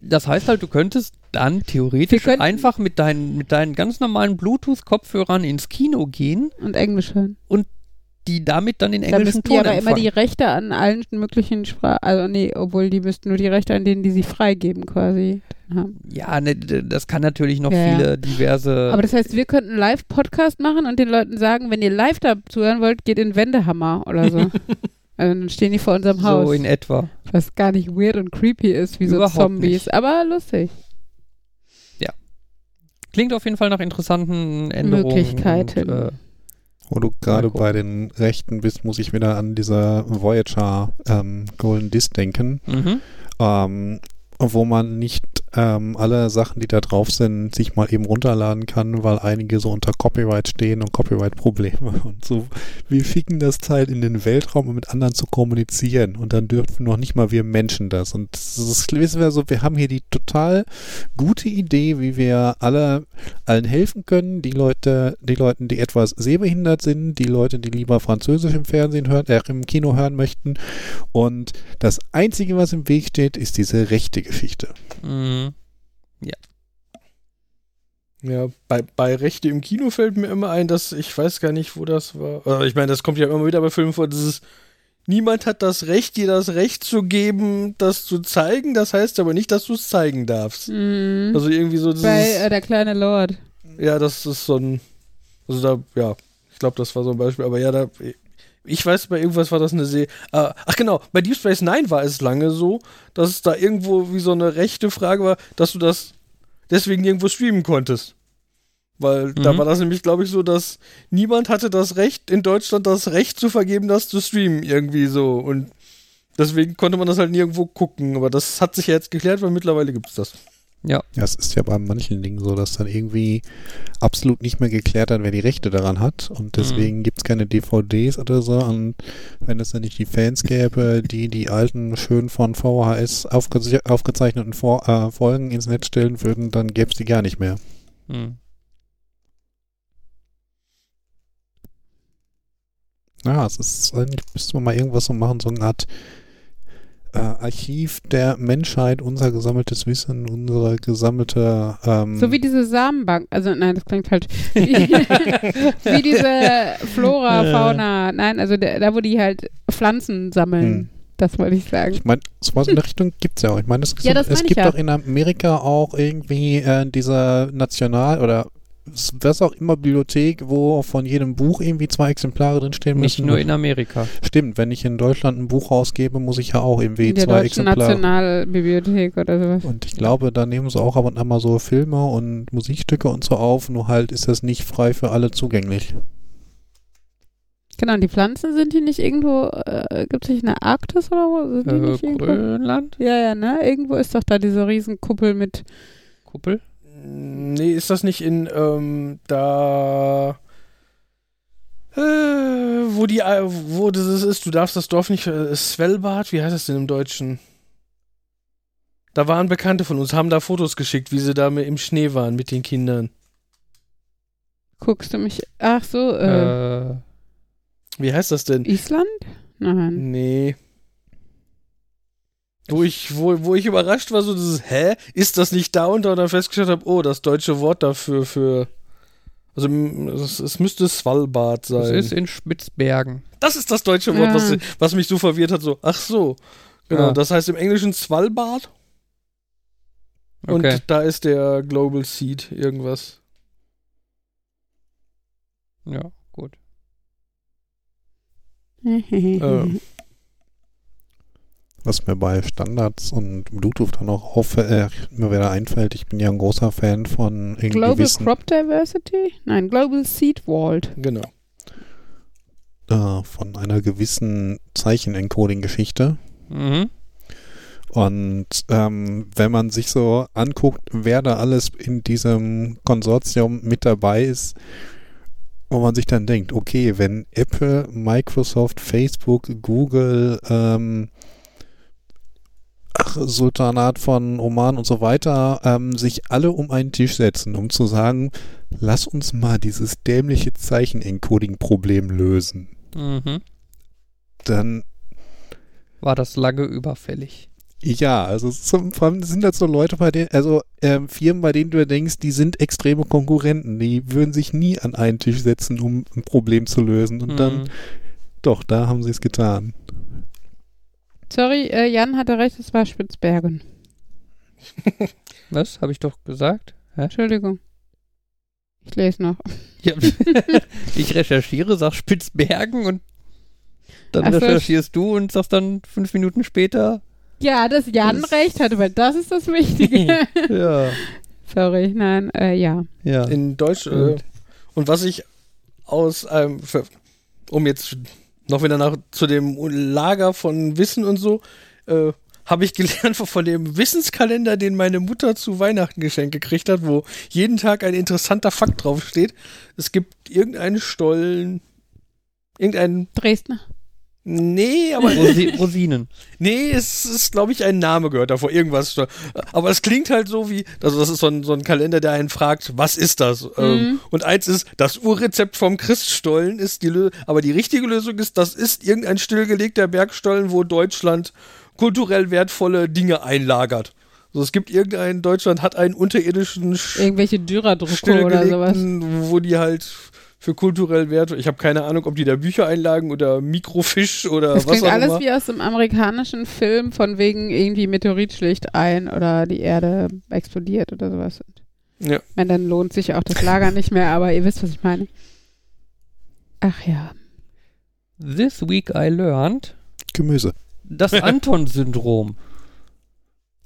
das heißt halt, du könntest dann theoretisch einfach mit deinen, mit deinen ganz normalen Bluetooth-Kopfhörern ins Kino gehen, Und Englisch hören. Die damit dann den Da englischen die Ton aber immer die empfangen. Rechte an allen möglichen Sprachen, also nee, obwohl die müssten nur die Rechte an denen, die sie freigeben quasi haben. Ja, ne, das kann natürlich noch Ja, ja. viele diverse. Aber das heißt, wir könnten einen Live-Podcast machen und den Leuten sagen, wenn ihr live dazu hören wollt, geht in Wendehammer oder so. [LAUGHS] also dann stehen die vor unserem Haus. so in etwa. was gar nicht weird und creepy ist, wie Überhaupt so Zombies. nicht. Aber lustig. Klingt auf jeden Fall nach interessanten Änderungen. Möglichkeiten. Und, äh, Wo du gerade bei den Rechten bist, muss ich wieder an dieser Voyager ähm, Golden Disc denken, mhm. ähm, wo man nicht ähm, alle Sachen, die da drauf sind, sich mal eben runterladen kann, weil einige so unter Copyright stehen und Copyright-Probleme [LAUGHS] und so. Wir ficken das Teil in den Weltraum, um mit anderen zu kommunizieren und dann dürfen noch nicht mal wir Menschen das. Und das wissen wir so, wir haben hier die total gute Idee, wie wir alle allen helfen können. Die Leute, die Leuten, die etwas sehbehindert sind, die Leute, die lieber Französisch im Fernsehen hören, äh, im Kino hören möchten. Und das Einzige, was im Weg steht, ist diese rechte Geschichte. Mhm. Ja, bei, bei Rechte im Kino fällt mir immer ein, dass ich weiß gar nicht, wo das war. Also ich meine, das kommt ja immer wieder bei Filmen vor, dieses Niemand hat das Recht, dir das Recht zu geben, das zu zeigen. Das heißt aber nicht, dass du es zeigen darfst. Mhm. Also irgendwie so dieses. Bei äh, der kleine Lord. ja, das ist so ein. Also da, ja, ich glaube, das war so ein Beispiel. Aber ja, da. Ich weiß, bei irgendwas war das eine See. Ah, ach genau, bei Deep Space Nine war es lange so, dass es da irgendwo wie so eine rechte Frage war, dass du das deswegen irgendwo streamen konntest. Weil da Mhm. war das nämlich, glaube ich, so, dass niemand hatte das Recht, in Deutschland das Recht zu vergeben, das zu streamen, irgendwie so. Und deswegen konnte man das halt nirgendwo gucken. Aber das hat sich ja jetzt geklärt, weil mittlerweile gibt es das. Ja, es ist ja bei manchen Dingen so, dass dann irgendwie absolut nicht mehr geklärt hat, wer die Rechte daran hat. Und deswegen gibt's keine DVDs oder so. Und wenn es dann nicht die Fans gäbe, die die alten, schön von VHS aufge aufgezeichneten Vor äh, Folgen ins Netz stellen würden, dann gäb's die gar nicht mehr. Hm. Ja, es ist eigentlich, müsste man mal irgendwas so machen, so eine Art äh, Archiv der Menschheit, unser gesammeltes Wissen, unsere gesammelte ähm, So wie diese Samenbank, also nein, das klingt falsch. [LAUGHS] Wie, diese Flora, Fauna, nein, also der, da, wo die halt Pflanzen sammeln. Hm. Das wollte ich sagen. Ich meine, sowas in der Richtung gibt es ja auch. Ich meine, es, Ja, es gibt ja. auch in Amerika auch irgendwie äh, diese National- oder was auch immer Bibliothek, wo von jedem Buch irgendwie zwei Exemplare drinstehen Nicht müssen. nur in Amerika. Stimmt, wenn ich in Deutschland ein Buch rausgebe, muss ich ja auch irgendwie In der zwei Deutschen Exemplare. Nationalbibliothek oder sowas. Und ich glaube, da nehmen sie auch ab und an mal so Filme und Musikstücke und so auf, nur halt ist das nicht frei für alle zugänglich. Genau, und die Pflanzen sind die nicht irgendwo, äh, gibt es nicht in der Arktis oder wo? Sind die Äh, nicht irgendwo? Grönland? Ja, ja, ne? Irgendwo ist doch da diese Riesenkuppel mit. Kuppel? Nee, ist das nicht in ähm, da äh, wo die äh, wo das ist, du darfst das Dorf nicht äh, Svelbard, wie heißt das denn im Deutschen? Da waren Bekannte von uns, haben da Fotos geschickt, wie sie da im Schnee waren mit den Kindern. Guckst du mich. Ach so, äh, Äh, Wie heißt das denn? Island? Nein. Nee. Wo ich, wo, wo ich überrascht war, so dieses, hä, ist das nicht da und dann festgestellt habe, oh, das deutsche Wort dafür für. Also es, es müsste Svalbard das sein. ist in Spitzbergen. Das ist das deutsche Wort, Ja. was, was mich so verwirrt hat. So, ach so. Genau, Ja. das heißt im Englischen Svalbard Okay. und da ist der Global Seed irgendwas. ja, gut. [LAUGHS] Ähm. Was mir bei Standards und Bluetooth dann auch auf, äh, mir wieder einfällt, ich bin ja ein großer Fan von Global gewissen, Crop Diversity? Nein, Global Seed Vault. Genau. äh, von einer gewissen Zeichenencoding-Geschichte. Mhm. Und ähm, wenn man sich so anguckt, wer da alles in diesem Konsortium mit dabei ist, wo man sich dann denkt, okay, wenn Apple, Microsoft, Facebook, Google, ähm, Sultanat von Oman und so weiter, ähm, sich alle um einen Tisch setzen, um zu sagen, lass uns mal dieses dämliche Zeichenencoding-Problem lösen. Mhm. Dann War das lange überfällig. Ja, also ist- vor allem sind das so Leute, bei denen, also ähm, Firmen, bei denen du denkst, die sind extreme Konkurrenten, die würden sich nie an einen Tisch setzen, um ein Problem zu lösen. Und dann, Mhm. doch, da haben sie es getan. Sorry, äh, Jan hatte recht, es war Spitzbergen. [LAUGHS] Was? Habe ich doch gesagt? Hä? Entschuldigung. Ich lese noch. [LAUGHS] Ja. [LAUGHS] ich recherchiere, sag Spitzbergen und dann Ach so. recherchierst du und sagst dann fünf Minuten später. Ja, dass Jan Das- recht hatte, weil das ist das Wichtige. Ja. Sorry, nein, äh, ja. Ja. In Deutsch. Äh, und was ich aus einem, für, um jetzt noch wieder nach zu dem Lager von Wissen und so, äh, habe ich gelernt [LAUGHS] von dem Wissenskalender, den meine Mutter zu Weihnachten geschenkt gekriegt hat, wo jeden Tag ein interessanter Fakt draufsteht. Es gibt irgendeinen Stollen, irgendeinen, Dresdner. Nee, aber Rosi Rosinen. [LAUGHS] Nee, es ist, glaube ich, ein Name gehört davor, irgendwas. Aber es klingt halt so wie, also das ist so ein, so ein Kalender, der einen fragt, was ist das? Ähm, und eins ist, das Urrezept vom Christstollen ist die Lösung, aber die richtige Lösung ist, das ist irgendein stillgelegter Bergstollen, wo Deutschland kulturell wertvolle Dinge einlagert. Also es gibt irgendein, Deutschland hat einen unterirdischen Sch- Irgendwelche Dürerdrucke oder sowas. wo die halt für kulturell Wert, ich habe keine Ahnung, ob die da Bücher einlagen oder Mikrofisch oder Das was klingt auch alles immer. wie aus einem amerikanischen Film von wegen irgendwie Meteorit schlägt ein oder die Erde explodiert oder sowas. Ja. Ich meine, dann lohnt sich auch das Lager nicht mehr, aber ihr wisst, was ich meine. Ach ja. This week I learned Gemüse. das [LAUGHS] Anton-Syndrom.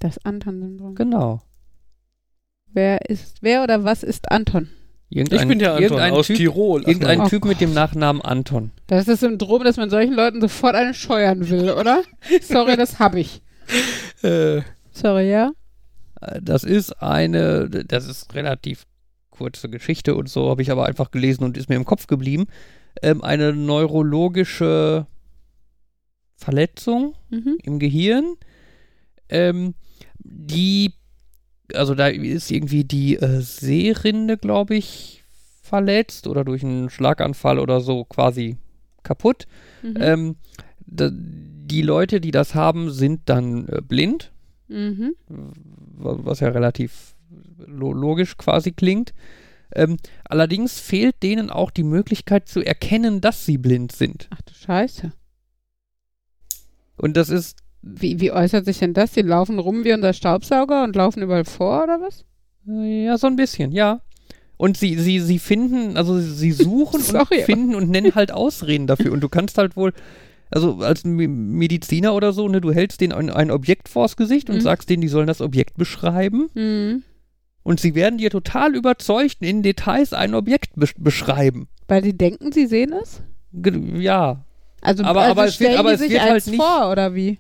Das Anton-Syndrom. Genau. Wer ist, wer oder was ist Anton? Irgendein, Ich bin der Anton irgendein aus typ, Tirol. Ach, Irgendein Oh Typ mit dem Gott. Nachnamen Anton. Das ist das Syndrom, dass man solchen Leuten sofort einen scheuern will, oder? Sorry, das hab ich. äh, Sorry, ja? Äh, Das ist eine, das ist relativ kurze Geschichte und so, habe ich aber einfach gelesen und ist mir im Kopf geblieben. Ähm, eine neurologische Verletzung Mhm. im Gehirn, ähm, die also da ist irgendwie die äh, Seerinde, glaube ich, verletzt oder durch einen Schlaganfall oder so quasi kaputt. Mhm. Ähm, da, die Leute, die das haben, sind dann äh, blind, mhm. wa- was ja relativ lo logisch quasi klingt. Ähm, allerdings fehlt denen auch die Möglichkeit zu erkennen, dass sie blind sind. Ach du Scheiße. Und das ist, Wie, wie äußert sich denn das? Die laufen rum wie unser Staubsauger und laufen überall vor, oder was? ja, so ein bisschen, ja. Und sie, sie, sie finden, also sie suchen [LAUGHS] Sorry, und finden und nennen halt Ausreden dafür. Und du kannst halt wohl, also als Me- Mediziner oder so, ne, du hältst denen ein, ein Objekt vors Gesicht und Mhm. sagst denen, die sollen das Objekt beschreiben. Mhm. Und sie werden dir total überzeugt in Details ein Objekt besch beschreiben. Weil die denken, sie sehen es? Ge ja. Also, Aber- also aber es wird- stellen aber es sich wird halt nicht- vor, oder wie?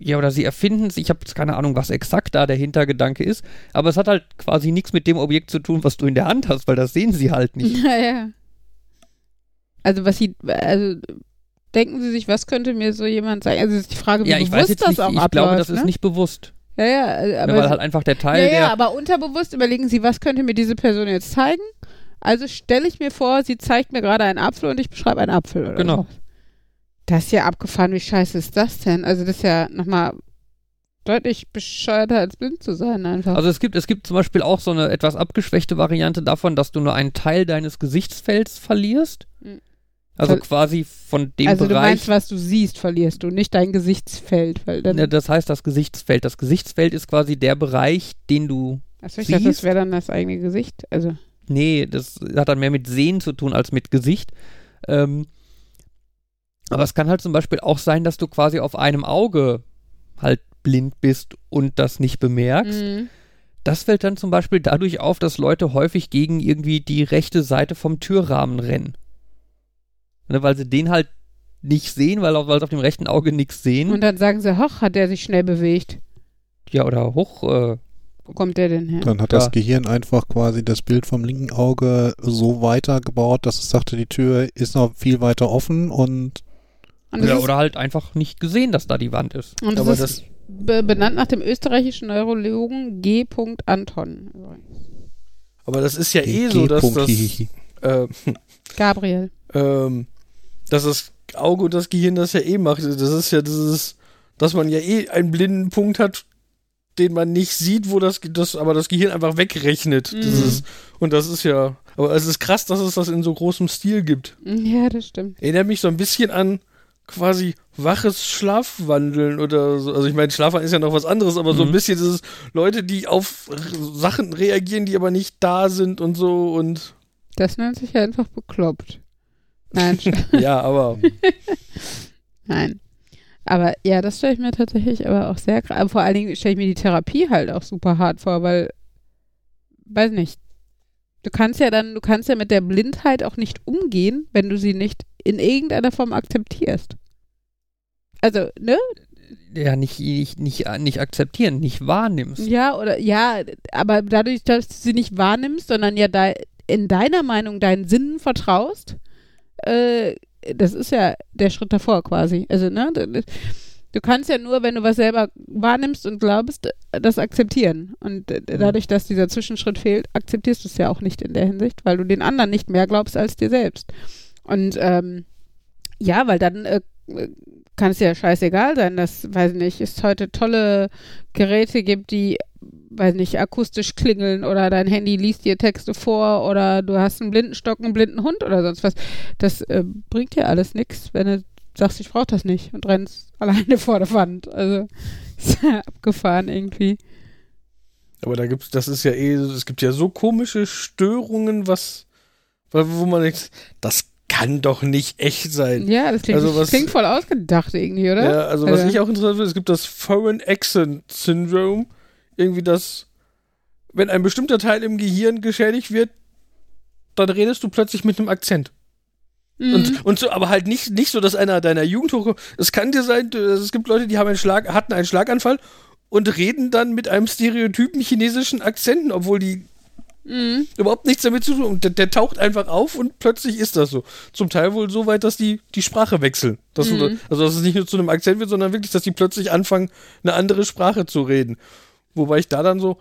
Ja, oder sie erfinden es. Ich habe jetzt keine Ahnung, was exakt da der Hintergedanke ist. Aber es hat halt quasi nichts mit dem Objekt zu tun, was du in der Hand hast, weil das sehen sie halt nicht. Ja, [LAUGHS] ja. Also, was sie, also, denken sie sich, was könnte mir so jemand sagen? Also, ist die Frage, wie ja, ich bewusst weiß das nicht. auch Ich abläuft, glaube, das ne? ist nicht bewusst. Ja, ja, aber, weil halt einfach der Teil ja, ja, aber unterbewusst überlegen sie, was könnte mir diese Person jetzt zeigen? Also stelle ich mir vor, sie zeigt mir gerade einen Apfel und ich beschreibe einen Apfel. Oder Genau. So. Das ist ja abgefahren. Wie scheiße ist das denn? Also, das ist ja nochmal deutlich bescheuerter als blind zu sein, einfach. Also es gibt, es gibt zum Beispiel auch so eine etwas abgeschwächte Variante davon, dass du nur einen Teil deines Gesichtsfelds verlierst. Mhm. Also quasi von dem also, du Bereich. meinst, was du siehst, verlierst du, nicht dein Gesichtsfeld. Weil dann, Ne, das heißt das Gesichtsfeld. Das Gesichtsfeld ist quasi der Bereich, den du. Achso, ich dachte, das siehst. wäre dann das eigene Gesicht. Also, Nee, das hat dann mehr mit Sehen zu tun als mit Gesicht. Ähm, aber es kann halt zum Beispiel auch sein, dass du quasi auf einem Auge halt blind bist und das nicht bemerkst. mhm. Das fällt dann zum Beispiel dadurch auf, dass Leute häufig gegen irgendwie die rechte Seite vom Türrahmen rennen. Ne, weil sie den halt nicht sehen, weil, auf- weil sie auf dem rechten Auge nichts sehen. Und dann sagen sie, hoch, hat der sich schnell bewegt. ja, oder hoch. Äh, Wo kommt der denn her? Dann hat Ja. das Gehirn einfach quasi das Bild vom linken Auge so weitergebaut, dass es sagte, die Tür ist noch viel weiter offen und Und das ja, ist, oder halt einfach nicht gesehen, dass da die Wand ist. und das Aber ist das, be benannt nach dem österreichischen Neurologen G. Anton. übrigens. aber das ist ja eh so, dass das, Hihihi. äh, Gabriel. ähm, dass das Auge und das Gehirn das ja eh macht. Das ist ja dieses, dass man ja eh einen blinden Punkt hat, den man nicht sieht, wo das, das aber das Gehirn einfach wegrechnet. Das Mhm. ist, und das ist ja, aber es ist krass, dass es das in so großem Stil gibt. Ja, das stimmt. Erinnert mich so ein bisschen an quasi waches Schlafwandeln oder so. Also ich meine, Schlafwandeln ist ja noch was anderes, aber so ein Mhm. bisschen dieses Leute, die auf Sachen reagieren, die aber nicht da sind und so und Das nennt sich ja einfach bekloppt. Nein, [LAUGHS] ja, aber [LAUGHS] nein. Aber ja, das stelle ich mir tatsächlich aber auch sehr krass. Vor allen Dingen stelle ich mir die Therapie halt auch super hart vor, weil, weiß nicht. Du kannst ja dann, du kannst ja mit der Blindheit auch nicht umgehen, wenn du sie nicht in irgendeiner Form akzeptierst. Also, ne? Ja, nicht, nicht, nicht, nicht akzeptieren, nicht wahrnimmst. Ja, oder ja, aber dadurch, dass du sie nicht wahrnimmst, sondern ja da in deiner Meinung deinen Sinnen vertraust, äh, das ist ja der Schritt davor quasi. Also, ne? Du, kannst ja nur, wenn du was selber wahrnimmst und glaubst, das akzeptieren. Und äh, dadurch, dass dieser Zwischenschritt fehlt, akzeptierst du es ja auch nicht in der Hinsicht, weil du den anderen nicht mehr glaubst als dir selbst. Und ähm, ja, weil dann äh, kann es ja scheißegal sein, dass, weiß nicht, es heute tolle Geräte gibt, die, weiß nicht, akustisch klingeln oder dein Handy liest dir Texte vor oder du hast einen blinden Stock, einen blinden Hund oder sonst was. Das äh, bringt dir alles nichts, wenn du sagst, ich brauche das nicht und rennst [LAUGHS] alleine vor der Wand. Also [LAUGHS] ist ja abgefahren irgendwie. Aber da gibt's, das ist ja eh, es gibt ja so komische Störungen, was, wo man denkt, das kann doch nicht echt sein. Ja, das klingt, Also was- klingt voll ausgedacht irgendwie, oder? Ja, also was Also- ich auch interessant finde, es gibt das Foreign Accent Syndrome. Irgendwie das, wenn ein bestimmter Teil im Gehirn geschädigt wird, dann redest du plötzlich mit einem Akzent. Mhm. Und, und so, aber halt nicht, nicht so, dass einer deiner Jugend hochkommt. Es kann dir sein, du- es gibt Leute, die haben einen Schlag, hatten einen Schlaganfall und reden dann mit einem stereotypen chinesischen Akzenten, obwohl die Mhm. überhaupt nichts damit zu tun haben. Und der, der taucht einfach auf und plötzlich ist das so. Zum Teil wohl so weit, dass die die Sprache wechseln. Dass du, Mhm. also dass es nicht nur zu einem Akzent wird, sondern wirklich, dass die plötzlich anfangen, eine andere Sprache zu reden. Wobei ich da dann so,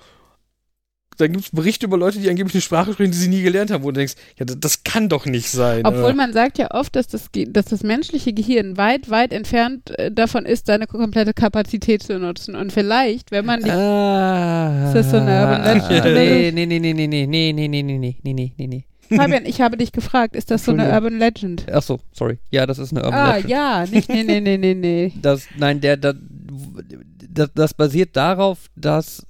dann gibt es Berichte über Leute, die angeblich eine Sprache sprechen, die sie nie gelernt haben, wo du denkst, ja, das, das kann doch nicht sein. Obwohl äh. man sagt ja oft, dass das, dass das menschliche Gehirn weit, weit entfernt äh, davon ist, seine komplette Kapazität zu nutzen. Und vielleicht, wenn man die Ah. Ist das so eine Urban Legend? Nee, nee, nee, nee, nee, nee, nee, nee, nee, nee, nee, nee, nee, nee. Fabian, ich habe dich gefragt, ist das so eine. Urban Legend? Ach so, sorry. Ja, das ist eine Urban ah, Legend. ja, nicht, nee, nee, nee, nee, nee. Das, nein, der, der, das, das basiert darauf, dass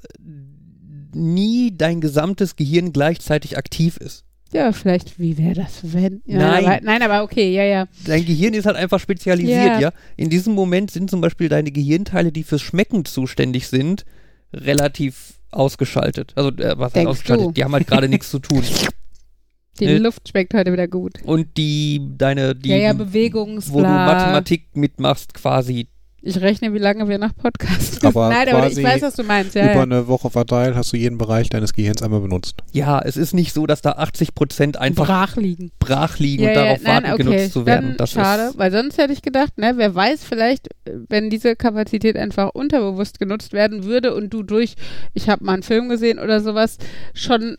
nie dein gesamtes Gehirn gleichzeitig aktiv ist. Ja, vielleicht, wie wäre das, wenn? Ja, Nein. Aber, nein, aber okay, ja, ja. Dein Gehirn ist halt einfach spezialisiert, Ja. ja. In diesem Moment sind zum Beispiel deine Gehirnteile, die fürs Schmecken zuständig sind, relativ ausgeschaltet. Also, äh, was heißt ausgeschaltet? du? Die haben halt gerade nichts zu tun. [LAUGHS] Die Nee. Luft schmeckt heute wieder gut. Und die, deine, die, ja, ja, wo du. Mathematik mitmachst, quasi. Ich rechne, wie lange wir nach Podcast Aber Nein, aber ich weiß, was du meinst. Ja, Über ja. eine Woche verteilt hast du jeden Bereich deines Gehirns einmal benutzt. Ja, es ist nicht so, dass da 80 Prozent einfach brach liegen. brach liegen Ja, und ja, darauf nein, warten, okay. genutzt zu werden. Dann Das schade, ist, weil sonst hätte ich gedacht, ne, wer weiß, vielleicht, wenn diese Kapazität einfach unterbewusst genutzt werden würde und du durch, ich habe mal einen Film gesehen oder sowas, schon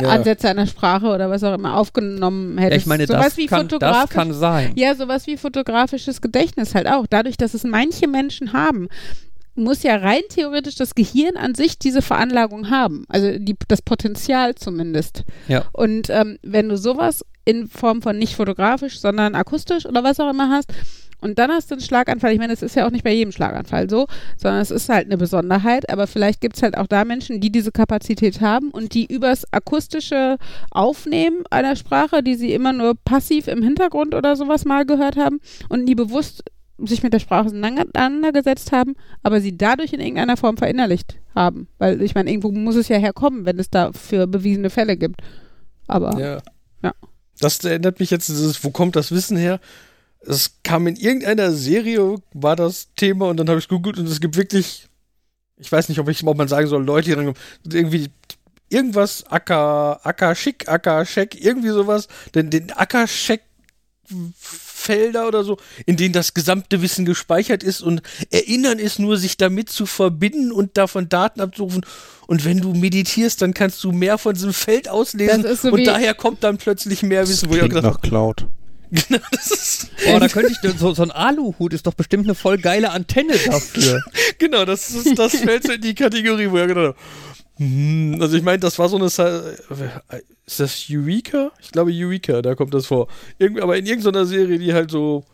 Ja. Ansätze einer Sprache oder was auch immer aufgenommen ja, hättest. ich meine, sowas das wie kann, das kann sein. ja, sowas wie fotografisches Gedächtnis halt auch. Dadurch, dass es manche Menschen haben, muss ja rein theoretisch das Gehirn an sich diese Veranlagung haben. Also die, das Potenzial zumindest. Ja. Und ähm, wenn du sowas in Form von nicht fotografisch, sondern akustisch oder was auch immer hast, und dann hast du einen Schlaganfall. Ich meine, es ist ja auch nicht bei jedem Schlaganfall so, sondern es ist halt eine Besonderheit. Aber vielleicht gibt es halt auch da Menschen, die diese Kapazität haben und die übers akustische Aufnehmen einer Sprache, die sie immer nur passiv im Hintergrund oder sowas mal gehört haben und nie bewusst sich mit der Sprache auseinandergesetzt haben, aber sie dadurch in irgendeiner Form verinnerlicht haben. Weil ich meine, irgendwo muss es ja herkommen, wenn es dafür bewiesene Fälle gibt. Aber Ja. Ja. Das erinnert mich jetzt, dieses, wo kommt das Wissen her? Es kam in irgendeiner Serie, war das Thema und dann habe ich gegoogelt und es gibt wirklich, ich weiß nicht, ob, ich, ob man sagen soll, Leute, die rankommen, irgendwie irgendwas, Acker, Acker Schick, Acker Scheck, irgendwie sowas, denn den Acker Scheck Felder oder so, in denen das gesamte Wissen gespeichert ist und Erinnern ist nur, sich damit zu verbinden und davon Daten abzurufen. Und wenn du meditierst, dann kannst du mehr von diesem Feld auslesen Das so und daher kommt dann plötzlich mehr Wissen, wo ich auch gedacht nach Cloud. [LAUGHS] genau, das ist, Oh, da [LAUGHS] könnte ich, so, so ein Aluhut ist doch bestimmt eine voll geile Antenne dafür. [LAUGHS] genau, das ist, das fällt so in die Kategorie, wo ich gedacht habe, hm, also ich meine, das war so eine, ist das Eureka? Ich glaube Eureka, da kommt das vor. Irgend, aber in irgendeiner Serie, die halt so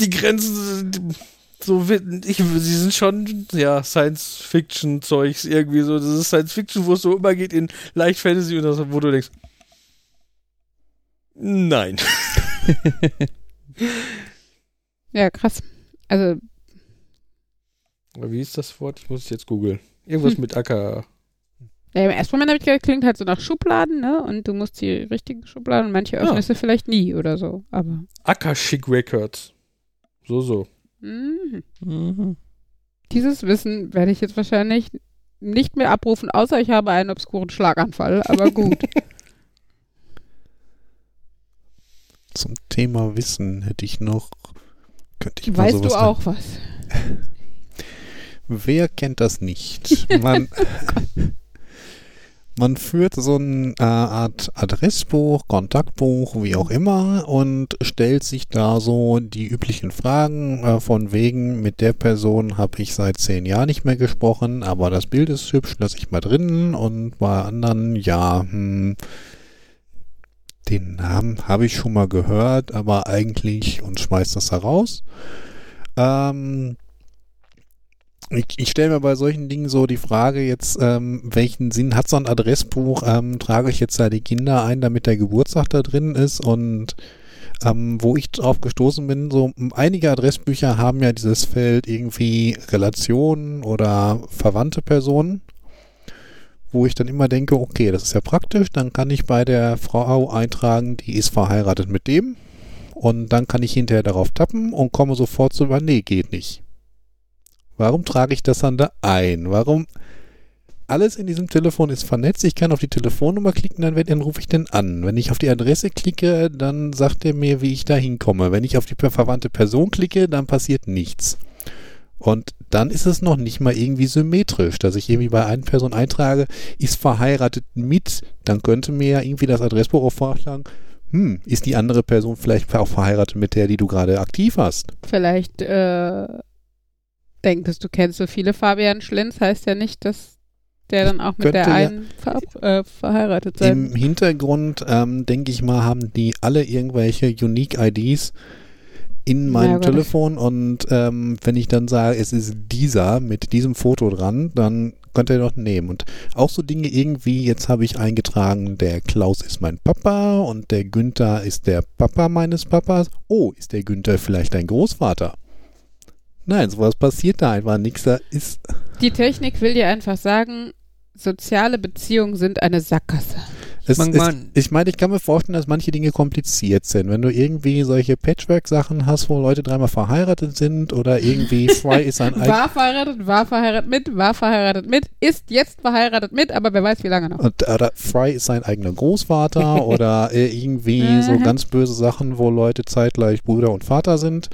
die Grenzen so ich, sie sind schon ja Science Fiction Zeugs irgendwie so das ist Science Fiction wo es so übergeht in leicht Fantasy und das, wo du denkst nein ja, krass. Also, wie ist das Wort ich muss es jetzt googeln irgendwas Hm. mit Acker ja, im ersten Moment habe ich gedacht, klingt halt so nach Schubladen, ne? Und du musst die richtigen Schubladen und manche öffnest du vielleicht nie oder so. Aber. Akashic Records so so Mhm. Mhm. Dieses Wissen werde ich jetzt wahrscheinlich nicht mehr abrufen, außer ich habe einen obskuren Schlaganfall. Aber gut. [LAUGHS] Zum Thema Wissen hätte ich noch. Könnte ich weißt du auch was? [LAUGHS] Wer kennt das nicht? Man, [LAUGHS] man führt so eine äh, Art Adressbuch, Kontaktbuch, wie auch immer, und stellt sich da so die üblichen Fragen äh, von wegen, mit der Person habe ich seit zehn Jahren nicht mehr gesprochen, aber das Bild ist hübsch, lasse ich mal drin, und bei anderen, ja, hm, den Namen habe ich schon mal gehört, aber eigentlich und schmeißt das heraus. Ähm, ich, ich stelle mir bei solchen Dingen so die Frage jetzt, ähm, welchen Sinn hat so ein Adressbuch? Ähm, trage ich jetzt da die Kinder ein, damit der Geburtstag da drin ist? Und ähm, wo ich drauf gestoßen bin, so einige Adressbücher haben ja dieses Feld irgendwie Relationen oder verwandte Personen, wo ich dann immer denke, okay, das ist ja praktisch, dann kann ich bei der Frau eintragen, die ist verheiratet mit dem. Und dann kann ich hinterher darauf tappen und komme sofort so über, nee, geht nicht. Warum trage ich das dann da ein? Warum? Alles in diesem Telefon ist vernetzt. Ich kann auf die Telefonnummer klicken, dann, dann rufe ich den an. Wenn ich auf die Adresse klicke, dann sagt er mir, wie ich da hinkomme. Wenn ich auf die verwandte Person klicke, dann passiert nichts. Und dann ist es noch nicht mal irgendwie symmetrisch, dass ich irgendwie bei einer Person eintrage, ist verheiratet mit, dann könnte mir ja irgendwie das Adressbuch auch vorschlagen, hm, ist die andere Person vielleicht auch verheiratet mit der, die du gerade aktiv hast? Vielleicht äh, denktest du kennst so viele Fabian Schlenz, heißt ja nicht, dass der dann auch mit der ja- einen ver äh, verheiratet sein. Im Hintergrund, ähm, denke ich mal, haben die alle irgendwelche Unique IDs in meinem Ja, Telefon und ähm, wenn ich dann sage, es ist dieser mit diesem Foto dran, dann könnt ihr doch nehmen. Und auch so Dinge irgendwie, jetzt habe ich eingetragen, der Klaus ist mein Papa und der Günther ist der Papa meines Papas. Oh, ist der Günther vielleicht dein Großvater? Nein, sowas passiert da einfach nichts. Da ist Die Technik will dir einfach sagen, soziale Beziehungen sind eine Sackgasse. Es, Man- es, man- ich meine, ich kann mir vorstellen, dass manche Dinge kompliziert sind. Wenn du irgendwie solche Patchwork-Sachen hast, wo Leute dreimal verheiratet sind oder irgendwie [LAUGHS] Fry ist ein Ei War verheiratet, war verheiratet mit, war verheiratet mit, ist jetzt verheiratet mit, aber wer weiß wie lange noch. und, oder Fry ist sein eigener Großvater [LAUGHS] oder irgendwie so Mhm. ganz böse Sachen, wo Leute zeitgleich Bruder und Vater sind.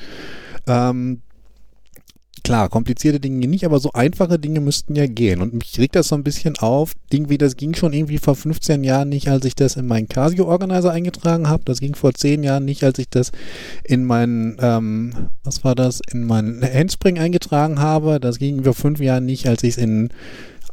Ähm, klar, komplizierte Dinge nicht, aber so einfache Dinge müssten ja gehen. Und mich regt das so ein bisschen auf. Irgendwie, das ging schon irgendwie vor 15 Jahren nicht, als ich das in meinen Casio-Organizer eingetragen habe. Das ging vor 10 Jahren nicht, als ich das in meinen, ähm, was war das, in meinen Handspring eingetragen habe. Das ging vor 5 Jahren nicht, als ich es in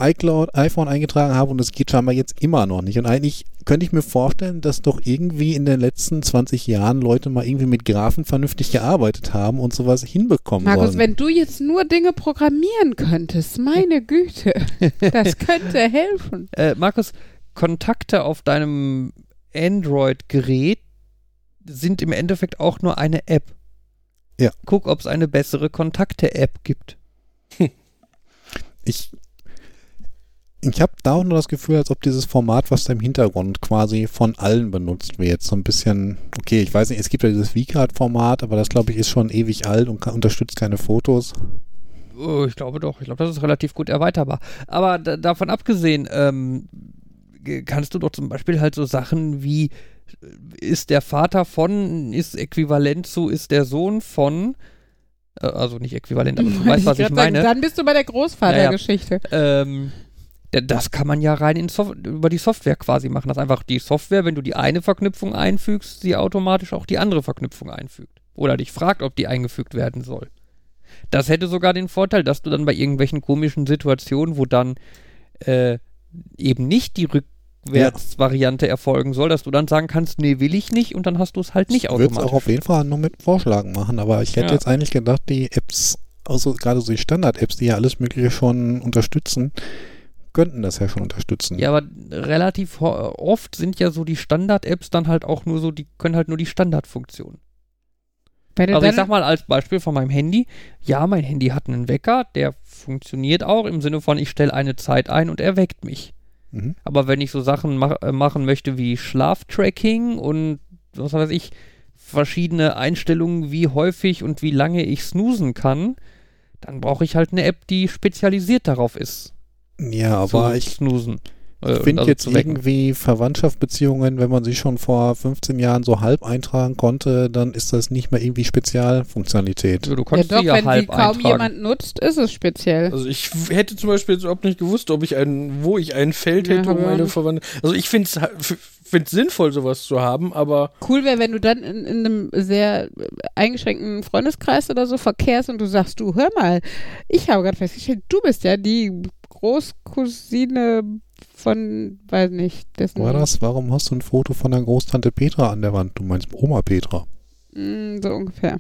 iCloud, iPhone eingetragen habe und das geht scheinbar jetzt immer noch nicht. Und eigentlich könnte ich mir vorstellen, dass doch irgendwie in den letzten 20 Jahren Leute mal irgendwie mit Graphen vernünftig gearbeitet haben und sowas hinbekommen Markus, sollen. wenn du jetzt nur Dinge programmieren könntest, meine Güte, [LAUGHS] das könnte helfen. Äh, Markus, Kontakte auf deinem Android-Gerät sind im Endeffekt auch nur eine App. Ja. Guck, ob es eine bessere Kontakte-App gibt. ich ich habe da auch nur das Gefühl, als ob dieses Format, was da im Hintergrund quasi von allen benutzt wird, so ein bisschen, okay, ich weiß nicht, es gibt ja dieses V-Card-Format, aber das glaube ich ist schon ewig alt und kann, unterstützt keine Fotos. Oh, ich glaube doch. Ich glaube, das ist relativ gut erweiterbar. Aber da, davon abgesehen, ähm, kannst du doch zum Beispiel halt so Sachen wie ist der Vater von, ist äquivalent zu, ist der Sohn von, äh, also nicht äquivalent, aber du [LAUGHS] weißt, was ich grad sagen, meine. Dann bist du bei der Großvatergeschichte. Ähm, da- das kann man ja rein in Sof über die Software quasi machen. Dass einfach die Software, wenn du die eine Verknüpfung einfügst, sie automatisch auch die andere Verknüpfung einfügt. Oder dich fragt, ob die eingefügt werden soll. Das hätte sogar den Vorteil, dass du dann bei irgendwelchen komischen Situationen, wo dann äh, eben nicht die Rückwärtsvariante erfolgen soll, dass du dann sagen kannst, nee, will ich nicht und dann hast du es halt nicht Ich würde es automatisch. auch auf jeden Fall nur mit Vorschlagen machen, aber ich hätte Ja. jetzt eigentlich gedacht, die Apps, also gerade so die Standard-Apps, die ja alles Mögliche schon unterstützen, könnten das ja schon unterstützen. Ja, aber relativ oft sind ja so die Standard-Apps dann halt auch nur so, die können halt nur die Standardfunktion. Wenn du Also ich sag mal als Beispiel von meinem Handy, ja, mein Handy hat einen Wecker, der funktioniert auch im Sinne von, ich stelle eine Zeit ein und er weckt mich. Mhm. Aber wenn ich so Sachen mach, äh, machen möchte wie Schlaftracking und was weiß ich, verschiedene Einstellungen, wie häufig und wie lange ich snoosen kann, dann brauche ich halt eine App, die spezialisiert darauf ist. Ja, aber ich snoosen. Äh, Ich finde also jetzt irgendwie Verwandtschaftsbeziehungen, wenn man sie schon vor 15 Jahren so halb eintragen konnte, dann ist das nicht mehr irgendwie Spezialfunktionalität. Ja, du ja konntest doch, sie ja wenn die halb kaum eintragen. jemand nutzt, ist es speziell. Also ich hätte zum Beispiel jetzt überhaupt nicht gewusst, ob ich ein, wo ich ein Feld Ja, hätte, um ich auch eine nicht. Verwandlung. Also ich finde es sinnvoll, sowas zu haben, aber Cool wäre, wenn du dann in, in einem sehr eingeschränkten Freundeskreis oder so verkehrst und du sagst, du, hör mal, ich habe gerade festgestellt, du bist ja die Großcousine von, weiß nicht, dessen. War das? Warum hast du ein Foto von der Großtante Petra an der Wand? Du meinst Oma Petra. Mm, so ungefähr.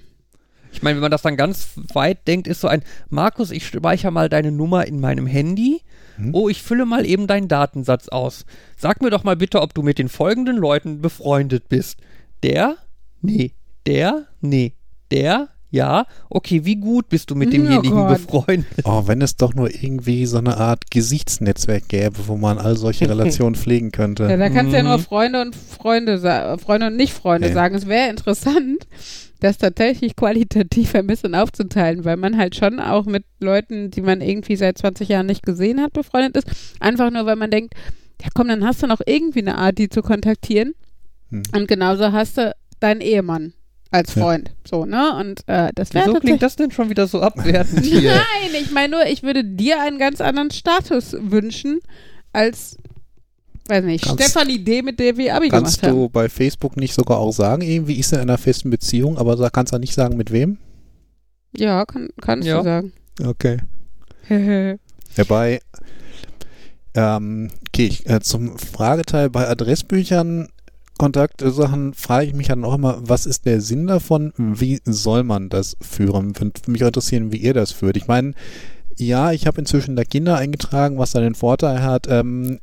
Ich meine, wenn man das dann ganz weit denkt, ist so ein, Markus, ich speichere mal deine Nummer in meinem Handy. Hm? Oh, ich fülle mal eben deinen Datensatz aus. Sag mir doch mal bitte, ob du mit den folgenden Leuten befreundet bist. Der? Nee. Der? Nee. Der? Ja. Okay, wie gut bist du mit Oh demjenigen Gott. befreundet? Oh, wenn es doch nur irgendwie so eine Art Gesichtsnetzwerk gäbe, wo man all solche [LAUGHS] Relationen pflegen könnte. Ja, da kannst du ja nur Mhm. Freunde und Freunde, Freunde und Nicht-Freunde Nee. sagen. Es wäre interessant, das tatsächlich qualitativ ein bisschen aufzuteilen, weil man halt schon auch mit Leuten, die man irgendwie seit 20 Jahren nicht gesehen hat, befreundet ist. Einfach nur, weil man denkt, ja komm, dann hast du noch irgendwie eine Art, die zu kontaktieren. Hm. Und genauso hast du deinen Ehemann. Als Ja. Freund. So, ne? Und äh, das wäre Wieso klingt das denn schon wieder so abwertend [LAUGHS] hier? Nein, ich meine nur, ich würde dir einen ganz anderen Status wünschen als, weiß nicht, Kannst- Stefanie D., mit der wir Abi Kannst gemacht du bei Facebook nicht sogar auch sagen, irgendwie ist er in einer festen Beziehung, aber da kannst du nicht sagen, mit wem? haben. Ja, kann, kannst Ja. du sagen. Okay. [LAUGHS] Wobei, ähm, okay, ich, äh, zum Frageteil bei Adressbüchern, Kontaktsachen, frage ich mich dann auch immer, was ist der Sinn davon? Wie soll man das führen? Würde mich interessieren, wie ihr das führt. Ich meine, ja, ich habe inzwischen da Kinder eingetragen, was da den Vorteil hat, ähm,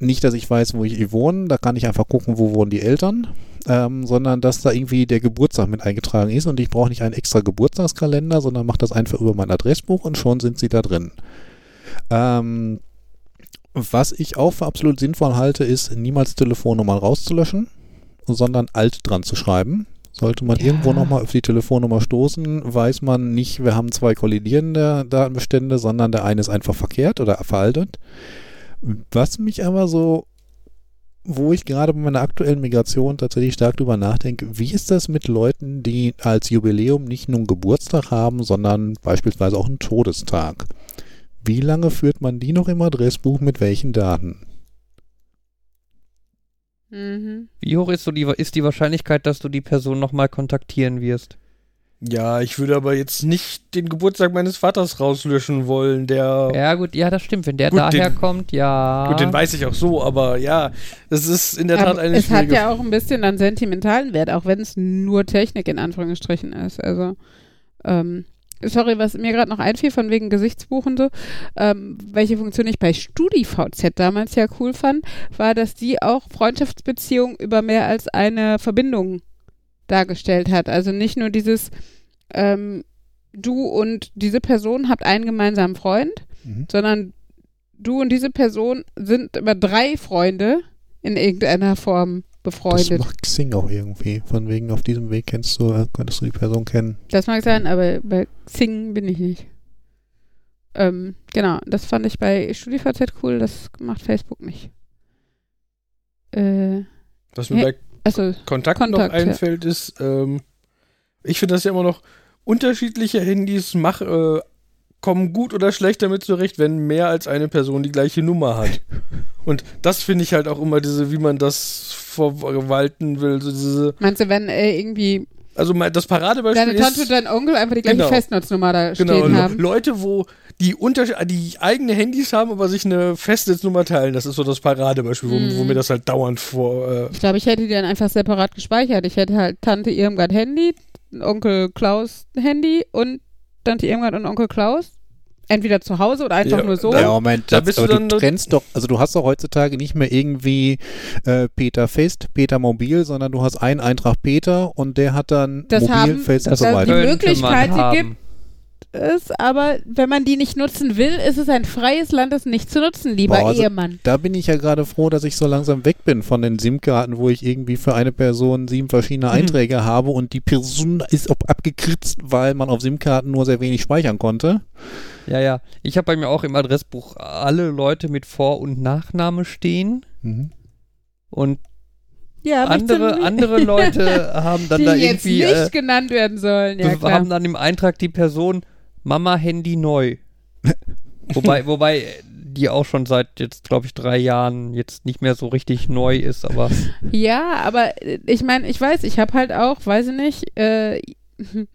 nicht, dass ich weiß, wo ich wohne, da kann ich einfach gucken, wo wohnen die Eltern, ähm, sondern dass da irgendwie der Geburtstag mit eingetragen ist und ich brauche nicht einen extra Geburtstagskalender, sondern mache das einfach über mein Adressbuch und schon sind sie da drin. Ähm, was ich auch für absolut sinnvoll halte, ist, niemals Telefonnummern rauszulöschen, sondern alt dran zu schreiben. Sollte man Ja. irgendwo nochmal auf die Telefonnummer stoßen, weiß man nicht, wir haben zwei kollidierende Datenbestände, sondern der eine ist einfach verkehrt oder veraltet. Was mich aber so, wo ich gerade bei meiner aktuellen Migration tatsächlich stark drüber nachdenke, wie ist das mit Leuten, die als Jubiläum nicht nur einen Geburtstag haben, sondern beispielsweise auch einen Todestag? Wie lange führt man die noch im Adressbuch mit welchen Daten? Mhm. Wie hoch ist, so die, ist die Wahrscheinlichkeit, dass du die Person nochmal kontaktieren wirst? Ja, ich würde aber jetzt nicht den Geburtstag meines Vaters rauslöschen wollen, der. Ja, gut, ja, das stimmt. Wenn der Gut, daher den- kommt, ja. Gut, den weiß ich auch so, aber ja, es ist in der Tat Aber eine es hat ja auch ein bisschen an sentimentalen Wert, auch wenn es nur Technik in Anführungsstrichen ist. Also, ähm, sorry, was mir gerade noch einfiel von wegen Gesichtsbuch und so, ähm, welche Funktion ich bei StudiVZ damals ja cool fand, war, dass die auch Freundschaftsbeziehungen über mehr als eine Verbindung dargestellt hat. Also nicht nur dieses, ähm, du und diese Person habt einen gemeinsamen Freund, Mhm. sondern du und diese Person sind über drei Freunde in irgendeiner Form Das befreundet. macht Xing auch irgendwie. Von wegen auf diesem Weg kennst du, äh, könntest du die Person kennen. Das mag sein, aber bei Xing bin ich nicht. Ähm, genau, das fand ich bei StudiVZ cool, das macht Facebook nicht. Äh, Was mir Hä? bei also, Kontakt, Kontakt, noch ja. einfällt, ist, ähm, ich finde das ja immer noch, unterschiedliche Handys mach, äh, kommen gut oder schlecht damit zurecht, wenn mehr als eine Person die gleiche Nummer hat. [LAUGHS] Und das finde ich halt auch immer diese, wie man das verwalten will. So diese, meinst du, wenn äh, irgendwie also das Paradebeispiel deine Tante ist, und dein Onkel einfach die gleiche Genau. Festnetznummer da genau, stehen Le- haben? Leute, wo die, unter die eigene Handys haben, aber sich eine Festnetznummer teilen, das ist so das Paradebeispiel, wo, Mhm. wo mir das halt dauernd vor, äh, Ich glaube, ich hätte die dann einfach separat gespeichert. Ich hätte halt Tante Irmgard Handy, Onkel Klaus Handy und Tante Irmgard und Onkel Klaus. Entweder zu Hause oder einfach Ja, nur so. da- Ja, Moment, da bist du du trennst doch, also du hast doch heutzutage nicht mehr irgendwie äh, Peter Fest, Peter Mobil, sondern du hast einen Eintrag Peter und der hat dann Das Mobil, haben- Fest und so die weiter. könnte Möglichkeit, die gibt, ist, aber wenn man die nicht nutzen will, ist es ein freies Land, es nicht zu nutzen, lieber Boah, also- Ehemann. Da bin ich ja gerade froh, dass ich so langsam weg bin von den SIM-Karten, wo ich irgendwie für eine Person sieben verschiedene Mhm. Einträge habe und die Person ist ob abgekritzt, weil man auf SIM-Karten nur sehr wenig speichern konnte. Ja, ja. Ich habe bei mir auch im Adressbuch alle Leute mit Vor- und Nachname stehen. Mhm. Und Ja, andere, andere [LAUGHS] Leute haben dann die da jetzt irgendwie, nicht äh, genannt werden sollen. Ja, klar. haben dann im Eintrag die Person Mama Handy neu. [LAUGHS] wobei, wobei äh, die auch schon seit jetzt, glaube ich, drei Jahren jetzt nicht mehr so richtig neu ist, aber [LAUGHS] Ja, aber äh, ich meine, ich weiß, ich habe halt auch, weiß ich nicht, äh, [LAUGHS]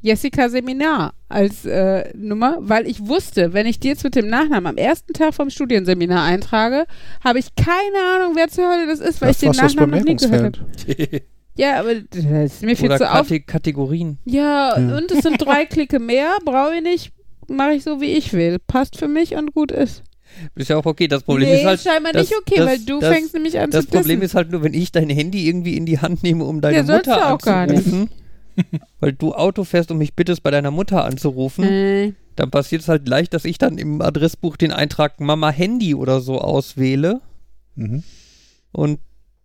Jessica Seminar als äh, Nummer, weil ich wusste, wenn ich die jetzt mit dem Nachnamen am ersten Tag vom Studienseminar eintrage, habe ich keine Ahnung, wer zur Hölle das ist, weil ich den das Nachnamen noch nie gehört habe. Ja, aber das ist mir viel oder zu auf. Kate Kategorien. Ja, Ja. und es sind drei [LAUGHS] Klicke mehr, brauche ich nicht, mache ich so, wie ich will. Passt für mich und gut ist. Ist ja auch okay. Das Problem nee, ist halt, scheinbar das- nicht okay, das- weil du das- fängst nämlich an das zu Problem dissen. ist halt nur, wenn ich dein Handy irgendwie in die Hand nehme, um deine Ja, Mutter du auch gar nicht. anzurufen, weil du Auto fährst und mich bittest, bei deiner Mutter anzurufen, äh, dann passiert es halt leicht, dass ich dann im Adressbuch den Eintrag Mama Handy oder so auswähle. Mhm. Und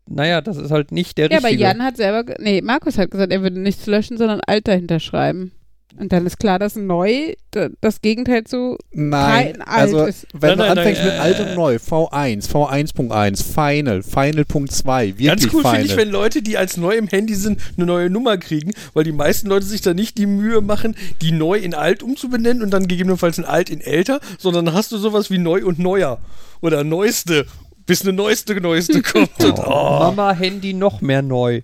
naja, das ist halt nicht der Ja, aber richtige. Jan hat selber, ge- nee, Markus hat gesagt, er würde nichts löschen, sondern alt dahinter schreiben. Und dann ist klar, dass neu das Gegenteil zu Nein, kein alt also ist. wenn Nein, du nein, anfängst nein, mit äh, alt und neu, V1, V1.1, Final, Final.2, wirklich Ganz cool finde ich, wenn Leute, die als neu im Handy sind, eine neue Nummer kriegen, weil die meisten Leute sich da nicht die Mühe machen, die neu in alt umzubenennen und dann gegebenenfalls in alt in älter, sondern dann hast du sowas wie neu und neuer oder neueste, bis eine neueste neueste [LAUGHS] kommt. Und, oh. Mama Handy noch mehr neu.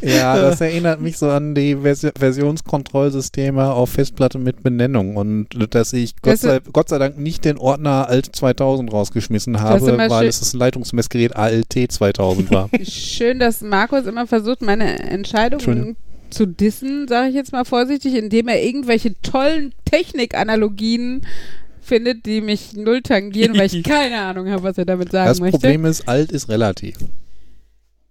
Ja, das erinnert mich so an die Vers Versionskontrollsysteme auf Festplatte mit Benennung und dass ich Gott sei, Gott sei Dank nicht den Ordner alt 2000 rausgeschmissen habe, weil es das Leitungsmessgerät ALT 2000 war. [LAUGHS] Schön, dass Markus immer versucht, meine Entscheidungen zu dissen, sage ich jetzt mal vorsichtig, indem er irgendwelche tollen Technikanalogien findet, die mich null tangieren, weil ich [LAUGHS] keine Ahnung habe, was er damit sagen Das möchte. Problem ist, alt ist relativ.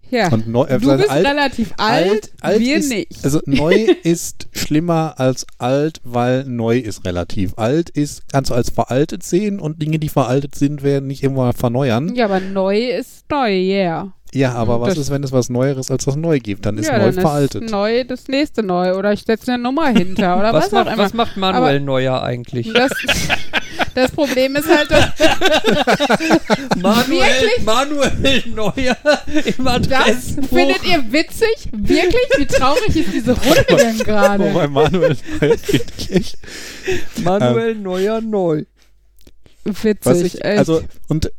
ja. Und neu, äh, du bist alt, relativ alt, wir ist, nicht. Also neu [LAUGHS] ist schlimmer als alt, weil neu ist relativ. Alt ist, kannst du als veraltet sehen und Dinge, die veraltet sind, werden nicht immer verneuern. ja, aber neu ist neu, yeah. Ja, aber was Das- ist, wenn es was Neueres als das neu gibt? Dann ist ja, neu dann veraltet. ist neu das nächste neu oder ich setze eine Nummer hinter oder [LAUGHS] was, Was, auch macht, immer. was macht Manuel Neuer eigentlich? Das, [LAUGHS] das Problem ist halt, dass [LAUGHS] Manuel, Wirklich? Manuel Neuer im das Adressbuch. findet ihr witzig? Wirklich? Wie traurig ist diese Runde denn gerade? Wobei Manuel Neuer. Manuel Neuer neu. Witzig. Was ich, echt. also, und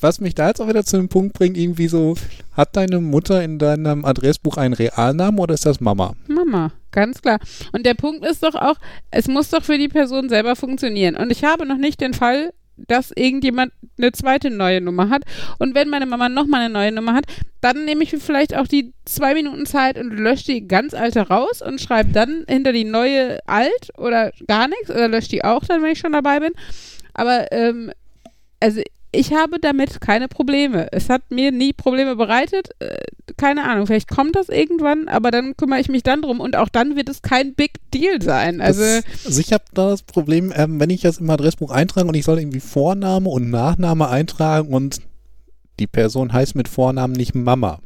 was mich da jetzt auch wieder zu dem Punkt bringt, irgendwie so, hat deine Mutter in deinem Adressbuch einen Realnamen oder ist das Mama? Mama, ganz klar. Und der Punkt ist doch auch, es muss doch für die Person selber funktionieren. Und ich habe noch nicht den Fall, dass irgendjemand eine zweite neue Nummer hat. Und wenn meine Mama nochmal eine neue Nummer hat, dann nehme ich vielleicht auch die zwei Minuten Zeit und lösche die ganz alte raus und schreibe dann hinter die neue alt oder gar nichts oder lösche die auch dann, wenn ich schon dabei bin. Aber ähm, also ich habe damit keine Probleme. Es hat mir nie Probleme bereitet. Äh, keine Ahnung, vielleicht kommt das irgendwann, aber dann kümmere ich mich dann drum und auch dann wird es kein Big Deal sein. Also das, also ich habe da das Problem, ähm, wenn ich das im Adressbuch eintrage und ich soll irgendwie Vorname und Nachname eintragen und die Person heißt mit Vornamen nicht Mama.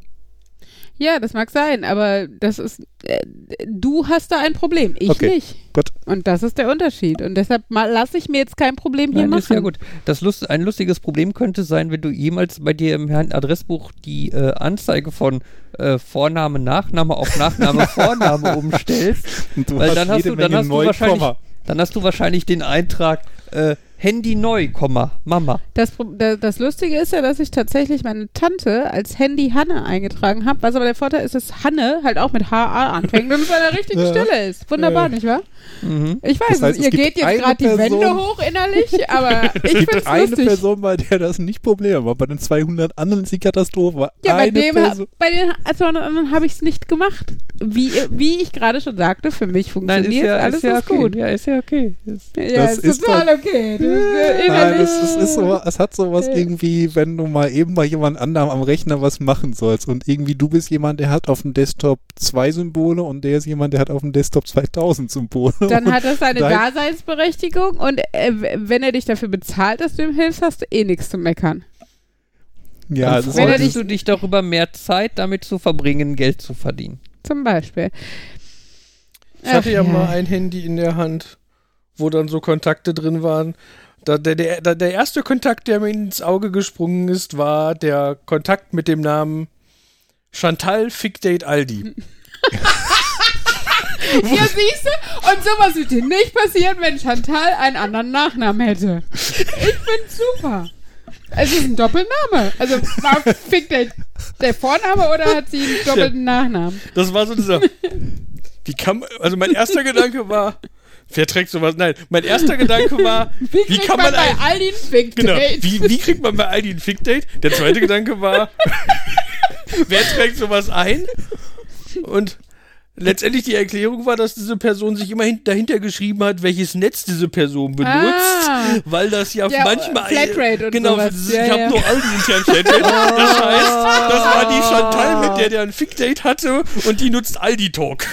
ja, das mag sein, aber das ist äh, du hast da ein Problem, ich Okay, nicht. gut. Und das ist der Unterschied und deshalb lasse ich mir jetzt kein Problem hier Nein, machen. ist ja gut. Das Lust, ein lustiges Problem könnte sein, wenn du jemals bei dir im Adressbuch die äh, Anzeige von äh, Vorname, Nachname auf Nachname, [LAUGHS] Vorname umstellst. Und du Weil hast dann hast du, dann hast du wahrscheinlich, Komma. dann hast du wahrscheinlich den Eintrag äh, Handy neu, Komma, Mama. Das, das Lustige ist ja, dass ich tatsächlich meine Tante als Handy Hanne eingetragen habe, was aber der Vorteil ist, dass Hanne halt auch mit HA anfängt und es an der richtigen [LAUGHS] Ja. Stelle ist. Wunderbar, Ja. nicht wahr? Mhm. Ich weiß, Das heißt, es, ihr geht jetzt gerade die Wände hoch innerlich, aber [LAUGHS] ich Es finde gibt es eine lustig. Person, bei der das nicht Problem war. Bei den 200 anderen ist die Katastrophe. ja, bei, eine dem, Person. bei den also anderen habe ich es nicht gemacht. Wie, wie ich gerade schon sagte, für mich Nein, funktioniert ist ja, alles ist ja ist okay. gut. Ja, ist ja okay. Ist, Ja, Das ist, ist total okay. Äh, Nein, es, es, ist so, es hat sowas irgendwie, wenn du mal eben bei jemand anderem am Rechner was machen sollst und irgendwie du bist jemand, der hat auf dem Desktop zwei Symbole und der ist jemand, der hat auf dem Desktop 2000 Symbole. dann hat das seine dein- Daseinsberechtigung und äh, wenn er dich dafür bezahlt, dass du ihm hilfst, hast du eh nichts zu meckern. ja, dann freust du dich darüber, mehr Zeit damit zu verbringen, Geld zu verdienen. Zum Beispiel. Ich hatte Ach ja, mal ein Handy in der Hand, wo dann so Kontakte drin waren. Da, der, der, der erste Kontakt, der mir ins Auge gesprungen ist, war der Kontakt mit dem Namen Chantal Fickdate Aldi. [LAUGHS] Ja, siehst du? Und sowas würde dir nicht passieren, wenn Chantal einen anderen Nachnamen hätte. Ich find's super. Es ist ein Doppelname. Also war Fick der, der Vorname oder hat sie einen doppelten Nachnamen? Das war so dieser. [LAUGHS] Wie kann man, also mein erster Gedanke war, wer trägt sowas? Nein, mein erster Gedanke war, [LAUGHS] Wie, wie kann man man bei ein, Aldi einen Fick genau, wie, wie kriegt man bei Aldi ein Fick-Date? Der zweite Gedanke war, [LAUGHS] wer trägt sowas ein? Und letztendlich die Erklärung war, dass diese Person sich immer hin, dahinter geschrieben hat, welches Netz diese Person benutzt, Ah. weil das ja, Ja, manchmal Flatrate und genau, sowas. ist- Ja, ich habe ja. nur Aldi intern Flatrate. [LAUGHS] Das heißt, das war die Chantal, mit der der ein Fick-Date hatte und die nutzt Aldi Talk.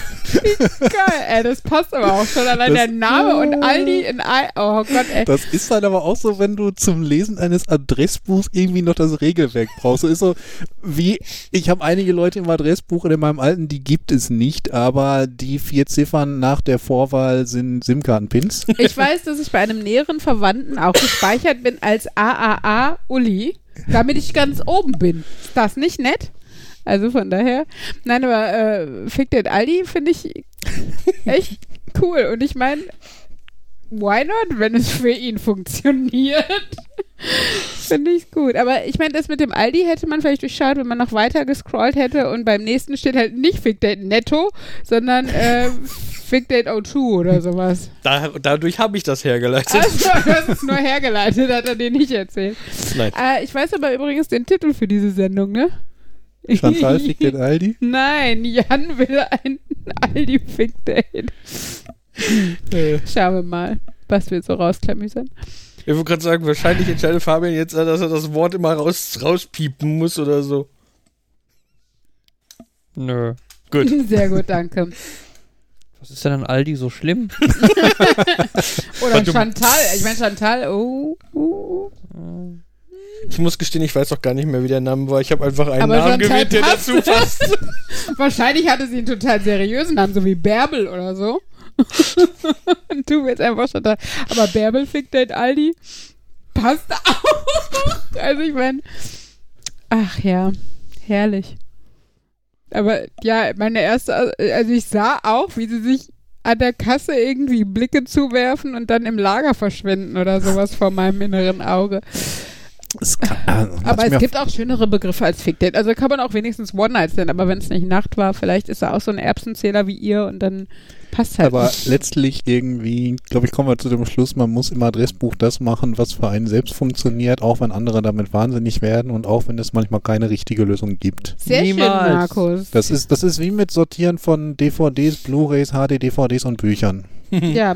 Geil, ey, das passt aber auch schon. Allein Das- der Name und Aldi in Al Oh Gott, ey. Das ist dann aber auch so, wenn du zum Lesen eines Adressbuchs irgendwie noch das Regelwerk brauchst. So ist so wie, ich habe einige Leute im Adressbuch und in meinem alten, die gibt es nicht, aber die vier Ziffern nach der Vorwahl sind SIM-Karten-Pins. [LAUGHS] Ich weiß, dass ich bei einem näheren Verwandten auch gespeichert bin als AAA Uli, damit ich ganz oben bin. Ist das nicht nett? Also von daher. Nein, aber äh, Fick den Aldi finde ich echt cool. Und ich meine, why not, wenn es für ihn funktioniert? Finde ich gut. Aber ich meine, das mit dem Aldi hätte man vielleicht durchschaut, wenn man noch weiter gescrollt hätte und beim nächsten steht halt nicht Fick Date Netto, sondern äh, Fick Date O2 oder sowas. Da, dadurch habe ich das hergeleitet. Also, das ist nur hergeleitet, hat er dir nicht erzählt. Nein. Äh, ich weiß aber übrigens den Titel für diese Sendung, ne? Chantal fickt den Aldi. [LAUGHS] Nein, Jan will ein Aldi Fick Date. Äh, Schauen wir mal, was wir so rausklamüsern. ich wollte gerade sagen, wahrscheinlich entscheidet Fabian jetzt, dass er das Wort immer raus, rauspiepen muss oder so. Nö. Gut. [LAUGHS] Sehr gut, danke. Was ist denn an Aldi so schlimm? [LAUGHS] [LAUGHS] Oder Chantal. Ich meine, Chantal, oh, oh. Ich muss gestehen, ich weiß auch gar nicht mehr, wie der Name war. Ich habe einfach einen Aber Namen Chantal gewählt, der dazu passt. Wahrscheinlich hatte sie einen total seriösen Namen, so wie Bärbel oder so. [LAUGHS] Du willst einfach Chantal. Aber Bärbel fickt den Aldi. Passt auch. Also ich meine, ach ja, herrlich. Aber ja, meine erste, also ich sah auch, wie sie sich an der Kasse irgendwie Blicke zuwerfen und dann im Lager verschwinden oder sowas vor meinem inneren Auge. Es kann, äh, Aber hat's es gibt auch schönere Begriffe als Fick Date. Also kann man auch wenigstens One-Night-Stand, aber wenn es nicht Nacht war, vielleicht ist er auch so ein Erbsenzähler wie ihr und dann passt halt Aber nicht. letztlich irgendwie, glaube ich, kommen wir zu dem Schluss, man muss im Adressbuch das machen, was für einen selbst funktioniert, auch wenn andere damit wahnsinnig werden und auch wenn es manchmal keine richtige Lösung gibt. Sehr Niemals. schön, Markus. Das ist, das ist wie mit Sortieren von DVDs, Blu-rays, HD-DVDs und Büchern. ja,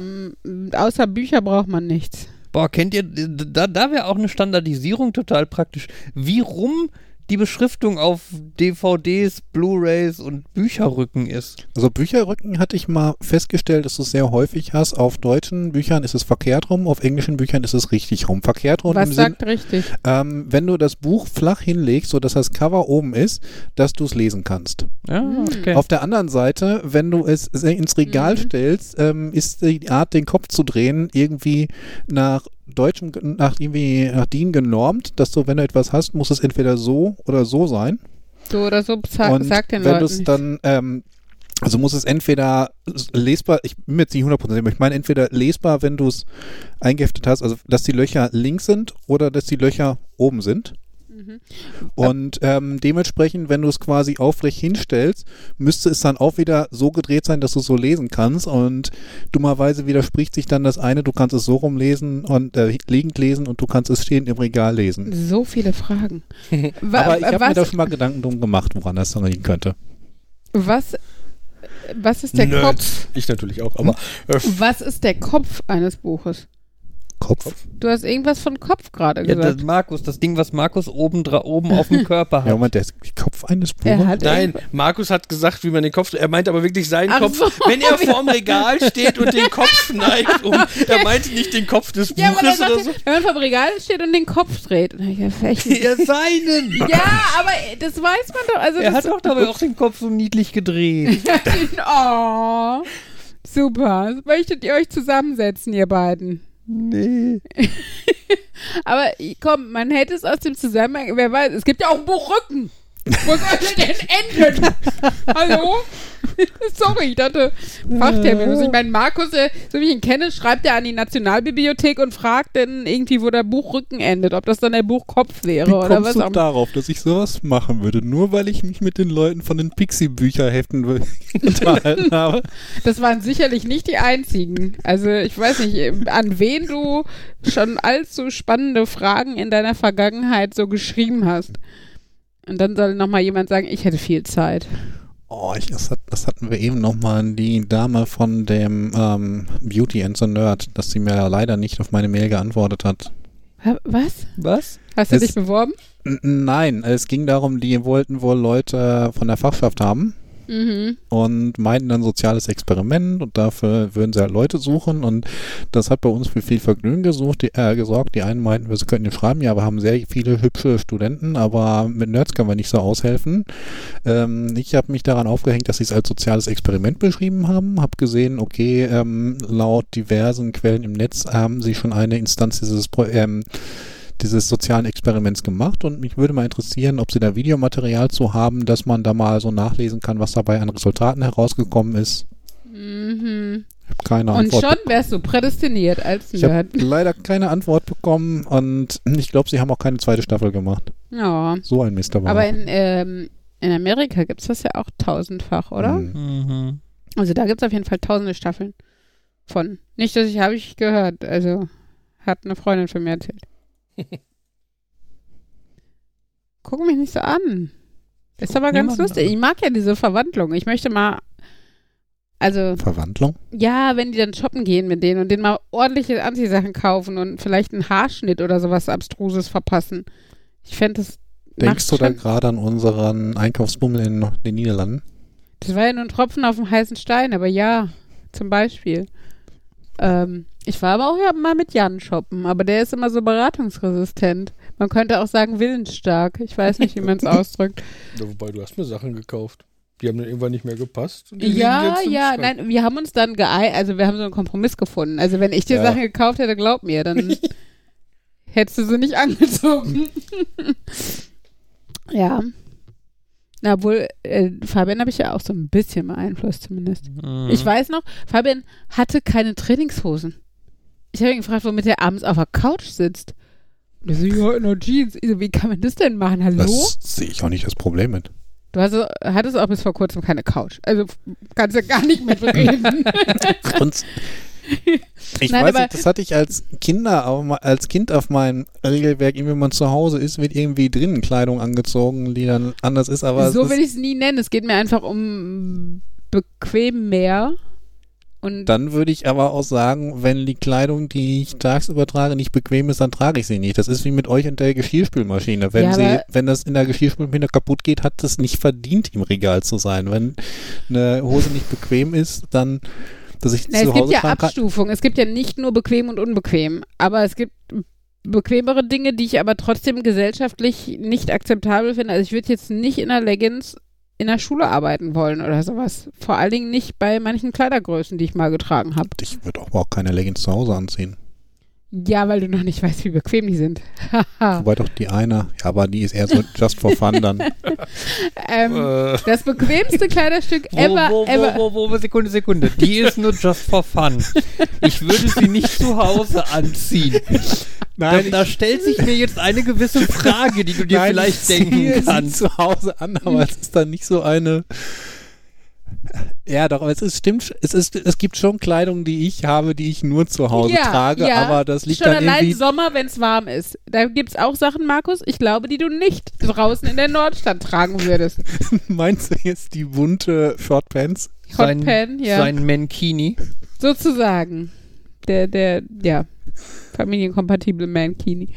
außer Bücher braucht man nichts. Boah, kennt ihr, da, da wäre auch eine Standardisierung total praktisch. Wie rum die Beschriftung auf DVDs, Blu-rays und Bücherrücken ist. Also Bücherrücken hatte ich mal festgestellt, dass du es sehr häufig hast. Auf deutschen Büchern ist es verkehrt rum, auf englischen Büchern ist es richtig rum. Verkehrt rum Was im Sinn, sagt richtig? ähm, wenn du das Buch flach hinlegst, sodass das Cover oben ist, dass du es lesen kannst. Ja, Hm. okay. Auf der anderen Seite, wenn du es ins Regal Mhm. stellst, ähm, ist die Art, den Kopf zu drehen, irgendwie nach deutschem, nach irgendwie nach DIN genormt, dass du, wenn du etwas hast, muss es entweder so oder so sein. So oder so sag, Und sag den wenn du Leuten es dann, ähm, also muss es entweder lesbar, ich bin mir jetzt nicht 100% sicher, aber ich meine entweder lesbar, wenn du es eingeheftet hast, also dass die Löcher links sind oder dass die Löcher oben sind. Mhm. Und ähm, dementsprechend, wenn du es quasi aufrecht hinstellst, müsste es dann auch wieder so gedreht sein, dass du es so lesen kannst. Und dummerweise widerspricht sich dann das eine, du kannst es so rumlesen und äh, liegend lesen und du kannst es stehend im Regal lesen. So viele Fragen. [LAUGHS] Aber ich habe mir da schon mal Gedanken drum gemacht, woran das dann liegen könnte. was, was ist der Nerds. Kopf? Ich natürlich auch, aber äh, Was ist der Kopf eines Buches? Kopf? Du hast irgendwas von Kopf gerade Ja, gesagt. das Markus, das Ding, was Markus oben, dra oben auf dem [LAUGHS] Körper Ja, hat. Moment, der ist Kopf eines Buches. hat nein, Markus hat gesagt, wie man den Kopf, er meint aber wirklich seinen Ach Kopf, so. wenn er [LAUGHS] vorm Regal steht und den Kopf neigt um, [LAUGHS] er meinte nicht den Kopf des Ja, aber Buches oder sagte, so. wenn man vor dem Regal steht und den Kopf dreht. Und dann hab ich gedacht, vielleicht- Ja, seinen! ja, aber das weiß man doch. Also Er hat doch dabei auch den Kopf so niedlich gedreht. oh, super. Möchtet ihr euch zusammensetzen, ihr beiden? Nee. [LAUGHS] Aber komm, man hätte es aus dem Zusammenhang, wer weiß, es gibt ja auch ein Buch Rücken. Wo soll denn enden? Hallo? [LAUGHS] Sorry, ich dachte, Fachterminus. Ich meine, Markus, äh, so wie ich ihn kenne, schreibt er an die Nationalbibliothek und fragt dann irgendwie, wo der Buchrücken endet. Ob das dann der Buchkopf wäre Wie oder kommst was du auch immer. darauf, dass ich sowas machen würde? Nur weil ich mich mit den Leuten von den Pixie-Bücherheften [LAUGHS] unterhalten habe. Das waren sicherlich nicht die einzigen. Also ich weiß nicht, an wen du schon allzu spannende Fragen in deiner Vergangenheit so geschrieben hast. Und dann soll nochmal jemand sagen, ich hätte viel Zeit. Oh, ich, das, hat, das hatten wir eben nochmal, die Dame von dem ähm, Beauty and the Nerd, dass sie mir leider nicht auf meine Mail geantwortet hat. Was? Was? Hast du Es- dich beworben? Nein, es ging darum, die wollten wohl Leute von der Fachschaft haben. Mhm. und meinten dann soziales Experiment und dafür würden sie halt Leute suchen und das hat bei uns für viel Vergnügen gesucht, die, äh, gesorgt. Die einen meinten, wir könnten ihr schreiben, ja, wir haben sehr viele hübsche Studenten, aber mit Nerds können wir nicht so aushelfen. Ähm, ich habe mich daran aufgehängt, dass sie es als soziales Experiment beschrieben haben, habe gesehen, okay, ähm, laut diversen Quellen im Netz haben sie schon eine Instanz dieses Pro ähm, dieses sozialen Experiments gemacht und mich würde mal interessieren, ob Sie da Videomaterial zu haben, dass man da mal so nachlesen kann, was dabei an Resultaten herausgekommen ist. Mhm. Ich habe keine Und Antwort. schon wärst du prädestiniert als ich habe Nerd. leider keine Antwort bekommen und ich glaube, Sie haben auch keine zweite Staffel gemacht. Ja. So ein Mist dabei. Aber in, ähm, in Amerika gibt es das ja auch tausendfach, oder? Hm. Mhm. Also da gibt es auf jeden Fall tausende Staffeln von. Nicht, dass ich, habe ich gehört. Also hat eine Freundin von mir erzählt. [LAUGHS] Guck mich nicht so an. Ist aber ganz Niemanden lustig. an. Ich mag ja diese Verwandlung. Ich möchte mal, also Verwandlung? ja, wenn die dann shoppen gehen mit denen und denen mal ordentliche Anziehsachen kaufen und vielleicht einen Haarschnitt oder sowas Abstruses verpassen. Ich fände das. Denkst du da gerade an unseren Einkaufsbummel in den Niederlanden? Das war ja nur ein Tropfen auf dem heißen Stein, aber ja, zum Beispiel. Ähm, ich war aber auch ja mal mit Jan shoppen, aber der ist immer so beratungsresistent. Man könnte auch sagen willensstark. Ich weiß nicht, wie man es [LAUGHS] ausdrückt. Ja, wobei, du hast mir Sachen gekauft. Die haben dann irgendwann nicht mehr gepasst. Ja, ja, Schrank. nein, wir haben uns dann geei, also wir haben so einen Kompromiss gefunden. Also wenn ich dir Ja. Sachen gekauft hätte, glaub mir, dann [LAUGHS] hättest du sie nicht angezogen. [LAUGHS] ja. Na, obwohl, äh, Fabian habe ich ja auch so ein bisschen beeinflusst zumindest. Mhm. Ich weiß noch, Fabian hatte keine Trainingshosen. Ich habe ihn gefragt, womit er abends auf der Couch sitzt. Und er so, ja, in der Jeans. So, wie kann man das denn machen? Hallo? Das sehe ich auch nicht das Problem mit. Du hast, hattest auch bis vor kurzem keine Couch. Also kannst du gar nicht [LAUGHS] mitreden. Und ich Nein, weiß nicht, das hatte ich als Kinder, auf, als Kind auf meinem Regelwerk, irgendwie, wenn man zu Hause ist, wird irgendwie drinnen Kleidung angezogen, die dann anders ist, aber so will ich es nie nennen. Es geht mir einfach um bequem mehr. Und dann würde ich aber auch sagen, wenn die Kleidung, die ich tagsüber trage, nicht bequem ist, dann trage ich sie nicht. Das ist wie mit euch und der Geschirrspülmaschine. Wenn Ja, sie, wenn das in der Geschirrspülmaschine kaputt geht, hat es nicht verdient, im Regal zu sein. Wenn eine Hose nicht bequem ist, dann, dass ich Na, zu es gibt Hause ja tragen kann. Abstufungen. Es gibt ja nicht nur bequem und unbequem. Aber es gibt bequemere Dinge, die ich aber trotzdem gesellschaftlich nicht akzeptabel finde. Also ich würde jetzt nicht in einer Leggings in der Schule arbeiten wollen oder sowas. Vor allen Dingen nicht bei manchen Kleidergrößen, die ich mal getragen habe. Ich würde auch, auch keine Leggings zu Hause anziehen. Ja, weil du noch nicht weißt, wie bequem die sind. Haha. [LAUGHS] Wobei doch die eine, ja, aber die ist eher so just for fun dann. [LAUGHS] ähm, Äh, das bequemste Kleiderstück Wo, ever, wo, ever. wo, wo, wo, Sekunde, Sekunde. Die ist nur just for fun. Ich würde sie nicht zu Hause anziehen. Da, da stellt sich mir jetzt eine gewisse Frage, die du dir Nein, vielleicht denken sie kannst. zu Hause an, aber es ist dann nicht so eine. Ja, doch, aber es ist, stimmt, es ist, es gibt schon Kleidung, die ich habe, die ich nur zu Hause Ja, trage, ja. aber das liegt Schon dann allein irgendwie. Sommer, wenn es warm ist. Da gibt es auch Sachen, Markus, ich glaube, die du nicht draußen in der Nordstadt tragen würdest. [LAUGHS] Meinst du jetzt die bunte Shortpants? Sein, Hotpan, ja. sein Mankini. Sozusagen. Der, der, ja, familienkompatible Mankini.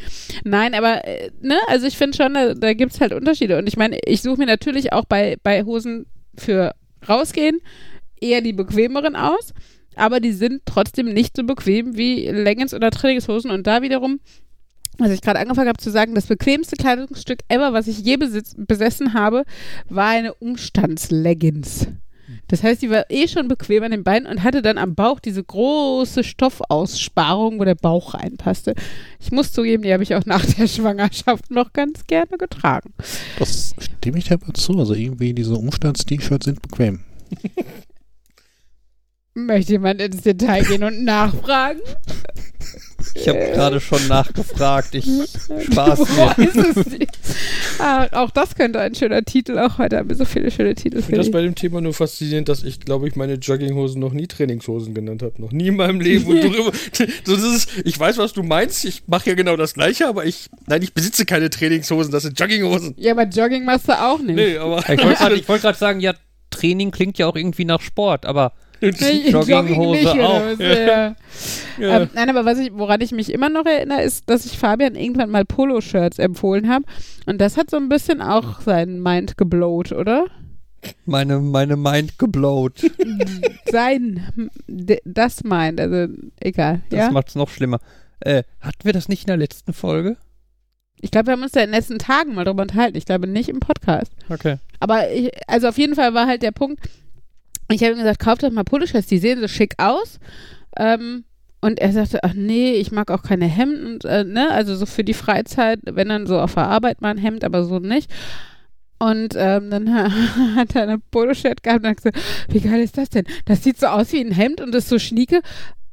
Nein, aber, äh, ne, also ich finde schon, da, da gibt es halt Unterschiede. Und ich meine, ich suche mir natürlich auch bei, bei Hosen für rausgehen eher die bequemeren aus, aber die sind trotzdem nicht so bequem wie Leggings oder Trainingshosen. Und da wiederum, was ich gerade angefangen habe zu sagen, das bequemste Kleidungsstück ever, was ich je besitz, besessen habe, war eine Umstandsleggings. Das heißt, die war eh schon bequem an den Beinen und hatte dann am Bauch diese große Stoffaussparung, wo der Bauch reinpasste. Ich muss zugeben, die habe ich auch nach der [LAUGHS] Schwangerschaft noch ganz gerne getragen. Das stimme ich dir aber zu. Also irgendwie diese Umstands-T-Shirts sind bequem. [LAUGHS] Möchte jemand ins Detail gehen und nachfragen? Ich habe gerade schon nachgefragt. Ich spaß mir. weißt es nicht. Ah, auch das könnte ein schöner Titel. Auch heute haben wir so viele schöne Titel ich finde das bei dem Thema nur faszinierend, dass ich, glaube ich, meine Jogginghosen noch nie Trainingshosen genannt habe. Noch nie in meinem Leben. Und [LAUGHS] so, das ist, ich weiß, was du meinst. Ich mache ja genau das Gleiche, aber ich, nein, ich besitze keine Trainingshosen. Das sind Jogginghosen. Ja, aber Jogging machst du auch nicht. Nee, aber. Ich wollte gerade wollt sagen, ja, Training klingt ja auch irgendwie nach Sport, aber Jogginghose oder auch. Ja. Ja. Ähm, nein, aber was ich, woran ich mich immer noch erinnere, ist, dass ich Fabian irgendwann mal Poloshirts empfohlen habe. Und das hat so ein bisschen auch seinen Mind geblowt, oder? meine, meine Mind geblowt. [LAUGHS] Sein, das meint, also egal. Das ja? macht's noch schlimmer. Äh, hatten wir das nicht in der letzten Folge? Ich glaube, wir haben uns da in den letzten Tagen mal drüber unterhalten. Ich glaube nicht im Podcast. Okay. Aber ich, also auf jeden Fall war halt der Punkt, ich habe ihm gesagt, kauf doch mal Poloshirts, die sehen so schick aus. Ähm, und er sagte, ach nee, ich mag auch keine Hemden, äh, ne? Also so für die Freizeit, wenn dann so auf der Arbeit mal ein Hemd, aber so nicht. Und ähm, dann [LAUGHS] hat er eine Poloshirt gehabt und hat gesagt, wie geil ist das denn? Das sieht so aus wie ein Hemd und ist so schnieke,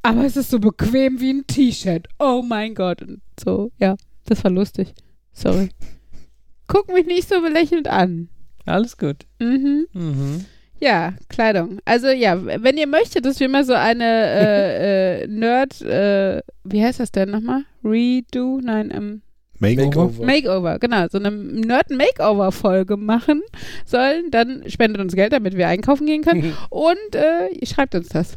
aber es ist so bequem wie ein T-Shirt. Oh mein Gott. Und so, ja, das war lustig. Sorry. [LAUGHS] Guck mich nicht so belächelnd an. Alles gut. Mhm. Mhm. Ja, Kleidung. Also ja, wenn ihr möchtet, dass wir mal so eine äh, äh, Nerd, äh, wie heißt das denn nochmal? Redo? Nein, ähm, Makeover? Makeover. Makeover, genau. So eine Nerd-Makeover-Folge machen sollen, dann spendet uns Geld, damit wir einkaufen gehen können. [LAUGHS] Und äh, ihr schreibt uns das.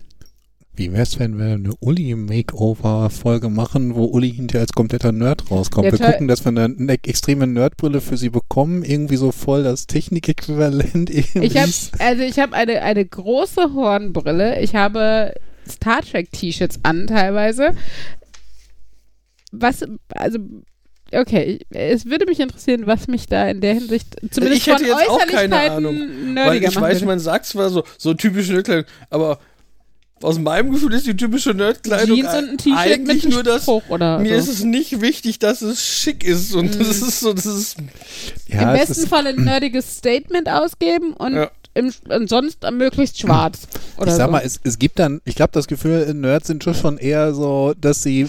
Wie wär's, wenn wir eine Uli-Makeover-Folge machen, wo Uli hinterher als kompletter Nerd rauskommt? Ja, wir gucken, dass wir eine, eine extreme Nerdbrille für sie bekommen, irgendwie so voll das Technikäquivalent [LAUGHS] irgendwie. Ich habe also ich habe eine, eine große Hornbrille. Ich habe Star Trek T-Shirts an teilweise. Was also okay, es würde mich interessieren, was mich da in der Hinsicht zumindest Ich hätte von jetzt auch keine Ahnung, Weil ich weiß, würde. man sagt zwar so, so typische Nerdkleidung, aber aus meinem Gefühl ist die typische Nerdkleidung Jeans und ein T-Shirt eigentlich mit nur das. Spruch oder Mir so. ist es nicht wichtig, dass es schick ist und das ist so, das ist ja, Im es besten ist, Fall ein nerdiges Statement ausgeben und, Ja. im, sonst möglichst schwarz. Oder ich sag so. mal, es, es gibt dann, ich glaube, das Gefühl, Nerds sind schon eher so, dass sie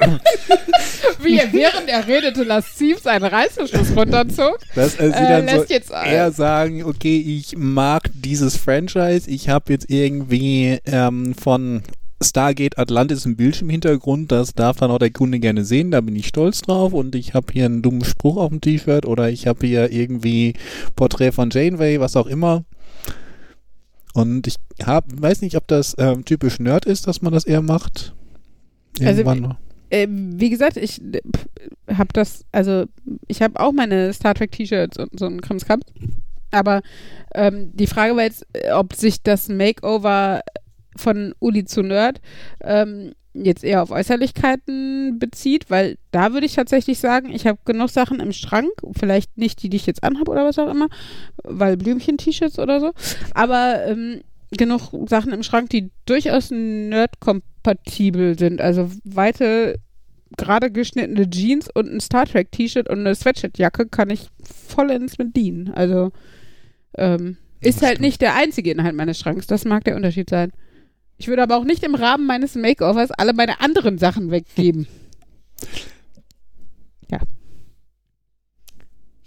[LAUGHS] Wie er während er redete lasziv seinen Reißverschluss runterzog. dass äh, sie Äh, dann so lässt jetzt äh, eher sagen, okay, ich mag dieses Franchise, ich habe jetzt irgendwie ähm, von Stargate Atlantis ein Bildschirmhintergrund, das darf dann auch der Kunde gerne sehen, da bin ich stolz drauf und ich habe hier einen dummen Spruch auf dem T-Shirt oder ich habe hier irgendwie Porträt von Janeway, was auch immer. Und ich hab, weiß nicht, ob das ähm, typisch Nerd ist, dass man das eher macht. Also, Irgendwann. Äh, wie gesagt, ich habe das, also ich habe auch meine Star Trek T-Shirts und so ein Krimskrams. Aber ähm, die Frage war jetzt, äh, ob sich das Makeover von Uli zu Nerd ähm, jetzt eher auf Äußerlichkeiten bezieht, weil da würde ich tatsächlich sagen, ich habe genug Sachen im Schrank, vielleicht nicht die, die ich jetzt anhabe oder was auch immer, weil Blümchen-T-Shirts oder so, aber ähm, genug Sachen im Schrank, die durchaus nerd-kompatibel sind. Also weite, gerade geschnittene Jeans und ein Star Trek T-Shirt und eine Sweatshirt-Jacke kann ich vollends mit dienen. Also ähm, ist halt nicht der einzige Inhalt meines Schranks. Das mag der Unterschied sein. Ich würde aber auch nicht im Rahmen meines Makeovers alle meine anderen Sachen weggeben. [LAUGHS]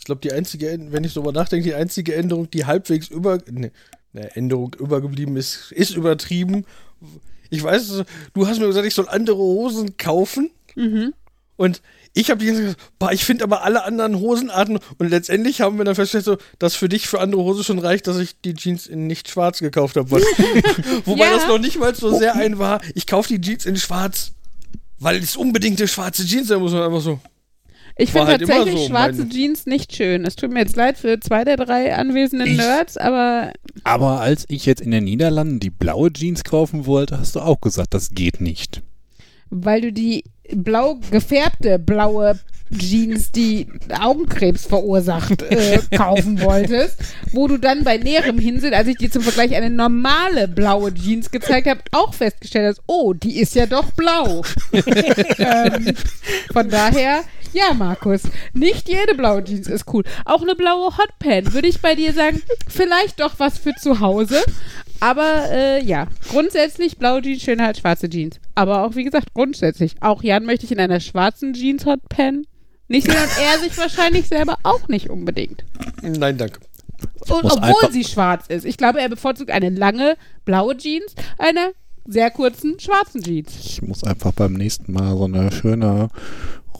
Ich glaube, die einzige, wenn ich darüber nachdenke, die einzige Änderung, die halbwegs über, ne, ne, Änderung übergeblieben ist, ist übertrieben. Ich weiß, du hast mir gesagt, ich soll andere Hosen kaufen Mhm. und ich habe die ganze Zeit gesagt, boah, ich finde aber alle anderen Hosenarten und letztendlich haben wir dann festgestellt, so, dass für dich für andere Hose schon reicht, dass ich die Jeans in nicht schwarz gekauft habe. [LAUGHS] [LAUGHS] Wobei Ja. das noch nicht mal so sehr ein war, ich kaufe die Jeans in schwarz, weil es unbedingt eine schwarze Jeans sein muss man einfach so. Ich finde halt tatsächlich so, schwarze Jeans nicht schön. Es tut mir jetzt leid für zwei der drei anwesenden Ich- Nerds, aber Aber als ich jetzt in den Niederlanden die blaue Jeans kaufen wollte, hast du auch gesagt, das geht nicht. weil du die blau gefärbte blaue Jeans, die Augenkrebs verursacht, äh, [LAUGHS] kaufen wolltest, wo du dann bei näherem Hinsehen, als ich dir zum Vergleich eine normale blaue Jeans gezeigt habe, auch festgestellt hast, oh, die ist ja doch blau. [LAUGHS] ähm, von daher, ja, Markus, nicht jede blaue Jeans ist cool. Auch eine blaue Hotpan, würde ich bei dir sagen, vielleicht doch was für zu Hause. Aber äh, ja, grundsätzlich blaue Jeans schöner als schwarze Jeans. Aber auch wie gesagt, grundsätzlich. Auch Jan möchte ich in einer schwarzen Jeans Hotpan nicht sehen und er sich wahrscheinlich selber auch nicht unbedingt. Nein, danke. Und obwohl sie schwarz ist. Ich glaube, er bevorzugt eine lange blaue Jeans einer sehr kurzen schwarzen Jeans. Ich muss einfach beim nächsten Mal so eine schöne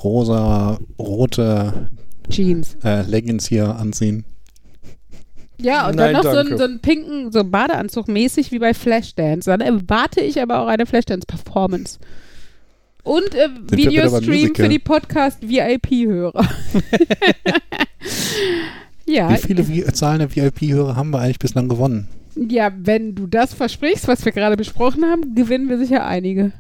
rosa, rote Jeans. äh, Leggings hier anziehen. Ja, und Nein, dann noch so, einen, so einen pinken, so Badeanzug mäßig wie bei Flashdance. Dann erwarte ich aber auch eine Flashdance-Performance. Und äh, Videostream für die Podcast-VIP-Hörer. [LAUGHS] Ja, Wie viele Vi- zahlende VIP-Hörer haben wir eigentlich bislang gewonnen? ja, wenn du das versprichst, was wir gerade besprochen haben, gewinnen wir sicher einige.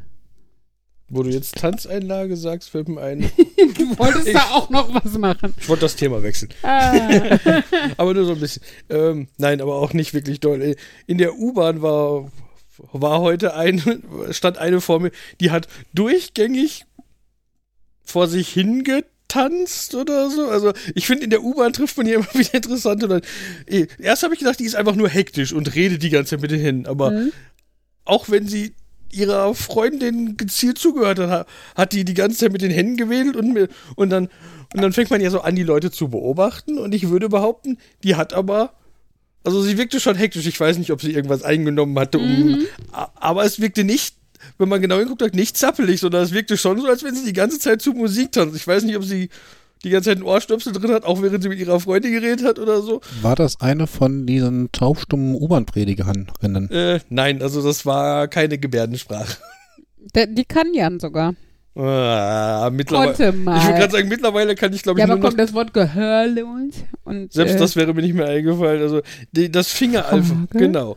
Wo du jetzt Tanzeinlage sagst, fällt mir ein. [LAUGHS] Du wolltest Ich- da auch noch was machen. Ich wollte das Thema wechseln. Ah. [LAUGHS] aber nur so ein bisschen. Ähm, nein, aber auch nicht wirklich doll. In der U-Bahn war, war heute ein, stand eine vor mir, die hat durchgängig vor sich hingetanzt oder so. Also ich finde, in der U-Bahn trifft man hier immer [LAUGHS] wieder interessante Leute. Erst habe ich gedacht, die ist einfach nur hektisch und redet die ganze Zeit mit den Händen. Aber Mhm. auch wenn sie ihrer Freundin gezielt zugehört hat, hat die die ganze Zeit mit den Händen gewedelt und, und dann und dann fängt man ja so an, die Leute zu beobachten und ich würde behaupten, die hat aber also sie wirkte schon hektisch. Ich weiß nicht, ob sie irgendwas eingenommen hatte, um, a- aber es wirkte nicht, wenn man genau hinguckt, hat, nicht zappelig, sondern es wirkte schon so, als wenn sie die ganze Zeit zu Musik tanzt. Ich weiß nicht, ob sie die ganze Zeit einen Ohrstöpsel drin hat, auch während sie mit ihrer Freundin geredet hat oder so. War das eine von diesen taubstummen U-Bahn-Predigerinnen? Äh, nein, also das war keine Gebärdensprache. Die kann Jan sogar. Ah, mittlerweile. Konnte Ich würde mal. gerade sagen, mittlerweile kann ich, glaube Ja, ich, aber nur noch kommt das Wort gehörlos und Selbst äh, das wäre mir nicht mehr eingefallen. Also die, das Fingeralpha. Genau.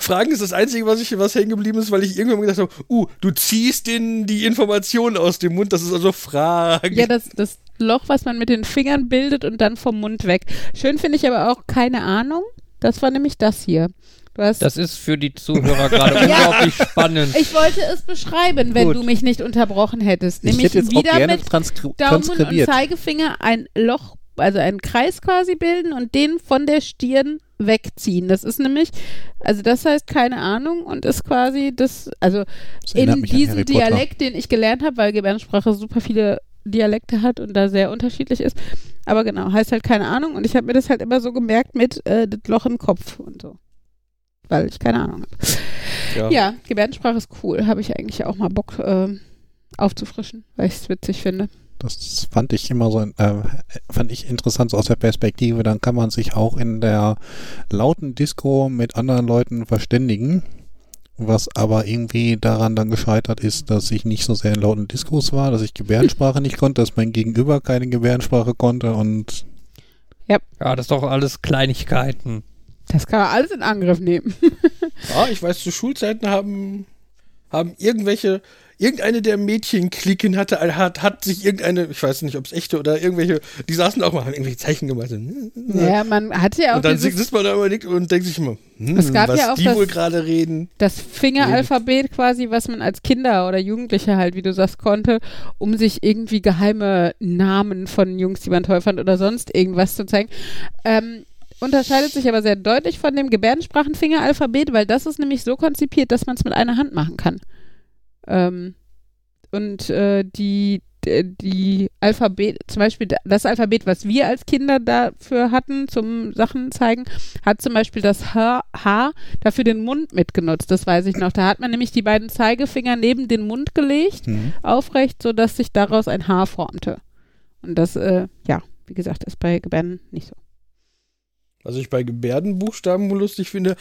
Fragen ist das Einzige, was ich was hängen geblieben ist, weil ich irgendwann gedacht habe, uh, du ziehst den die Informationen aus dem Mund. Das ist also Frage. Ja, das, das Loch, was man mit den Fingern bildet und dann vom Mund weg. Schön finde ich aber auch keine Ahnung. Das war nämlich das hier. Du hast Das ist für die Zuhörer gerade [LAUGHS] unglaublich spannend. ich wollte es beschreiben, wenn Gut. du mich nicht unterbrochen hättest. Ich Nämlich hätte jetzt auch wieder gerne mit transkri Daumen und. Zeigefinger ein Loch, also einen Kreis quasi bilden und den von der Stirn wegziehen. Das ist nämlich, also das heißt keine Ahnung und ist quasi das, also Das in diesem. Dialekt, den ich gelernt habe, weil Gebärdensprache super viele Dialekte hat und da sehr unterschiedlich ist. Aber genau, heißt halt keine Ahnung und ich habe mir das halt immer so gemerkt mit äh, das Loch im Kopf und so. Weil ich keine Ahnung habe. Ja. Ja, Gebärdensprache ist cool. Habe ich eigentlich auch mal Bock ähm, aufzufrischen, weil ich es witzig finde. Das fand ich immer so, äh, fand ich interessant so aus der Perspektive. Dann kann man sich auch in der lauten Disco mit anderen Leuten verständigen. Was aber irgendwie daran dann gescheitert ist, dass ich nicht so sehr in lauten Diskos war, dass ich Gebärdensprache nicht konnte, dass mein Gegenüber keine Gebärdensprache konnte und Ja, das ist doch alles Kleinigkeiten. Das kann man alles in Angriff nehmen. [LAUGHS] Ja, ich weiß, zu Schulzeiten haben, haben irgendwelche, irgendeine der Mädchenklicken hatte, hat, hat sich irgendeine, ich weiß nicht, ob es echte oder irgendwelche, die saßen auch mal, haben irgendwelche Zeichen gemacht. Ja, man hatte ja auch und dann dieses, sitzt man da immer nickt und denkt sich immer, hm, Es gab was ja auch die das- wohl gerade reden. das Fingeralphabet quasi, was man als Kinder oder Jugendliche halt, wie du sagst, konnte, um sich irgendwie geheime Namen von Jungs, die man toll fand oder sonst irgendwas zu zeigen. Ähm, unterscheidet sich aber sehr deutlich von dem Gebärdensprachenfingeralphabet, weil das ist nämlich so konzipiert, dass man es mit einer Hand machen kann. Ähm, und äh, die, die Alphabet, zum Beispiel da- das Alphabet, was wir als Kinder dafür hatten, zum Sachen zeigen, hat zum Beispiel das H, H dafür den Mund mitgenutzt. Das weiß ich noch. Da hat man nämlich die beiden Zeigefinger neben den Mund gelegt, hm, aufrecht, sodass sich daraus ein H formte. Und das, äh, ja, wie gesagt, ist bei Gebärden nicht so. Was ich bei Gebärdenbuchstaben lustig finde,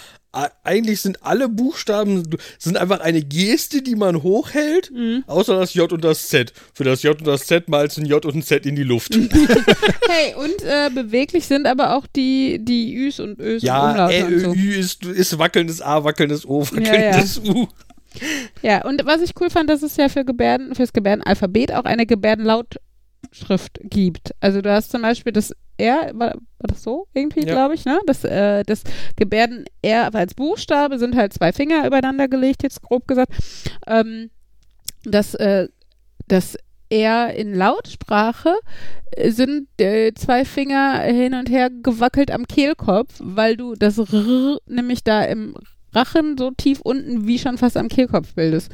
eigentlich sind alle Buchstaben sind einfach eine Geste, die man hochhält, außer das J und das Z. Für das J und das Z malst du ein J und ein Z in die Luft. [LAUGHS] Hey, und äh, beweglich sind aber auch die, die Üs und Ös ja, Ä, und Ö, so. Ü ist, ist wackelndes A, wackelndes O, wackelndes U. Ja, und was ich cool fand, dass es ja für Gebärden, fürs Gebärdenalphabet auch eine Gebärdenlautschrift gibt. Also du hast zum Beispiel das R, war, war das so irgendwie, Ja. glaube ich, ne? Das, äh, das Gebärden R als Buchstabe sind halt zwei Finger übereinander gelegt, jetzt grob gesagt. Ähm, das, äh, das R in Lautsprache äh, sind äh, zwei Finger hin und her gewackelt am Kehlkopf, weil du das R nämlich da im Rachen so tief unten wie schon fast am Kehlkopf bildest.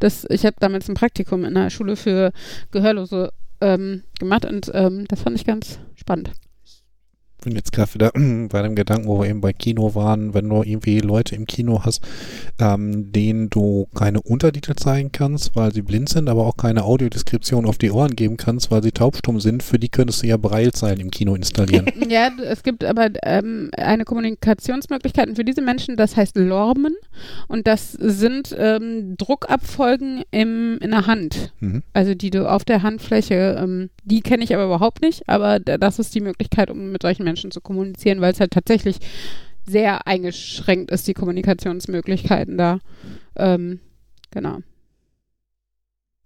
Das, ich habe damals ein Praktikum in einer Schule für Gehörlose ähm, gemacht und ähm, das fand ich ganz spannend. Bin jetzt gerade wieder [CLEARS THROAT] bei dem Gedanken, wo wir eben bei Kino waren, wenn du irgendwie Leute im Kino hast, ähm, denen du keine Untertitel zeigen kannst, weil sie blind sind, aber auch keine Audiodeskription auf die Ohren geben kannst, weil sie taubstumm sind, für die könntest du ja Braillezeilen im Kino installieren. [LAUGHS] Ja, es gibt aber ähm, eine Kommunikationsmöglichkeit für diese Menschen, das heißt Lormen und das sind ähm, Druckabfolgen im, in der Hand. mhm. Also die du auf der Handfläche, ähm, die kenne ich aber überhaupt nicht, aber das ist die Möglichkeit, um mit solchen Menschen Menschen zu kommunizieren, weil es halt tatsächlich sehr eingeschränkt ist, die Kommunikationsmöglichkeiten da. Ähm, genau.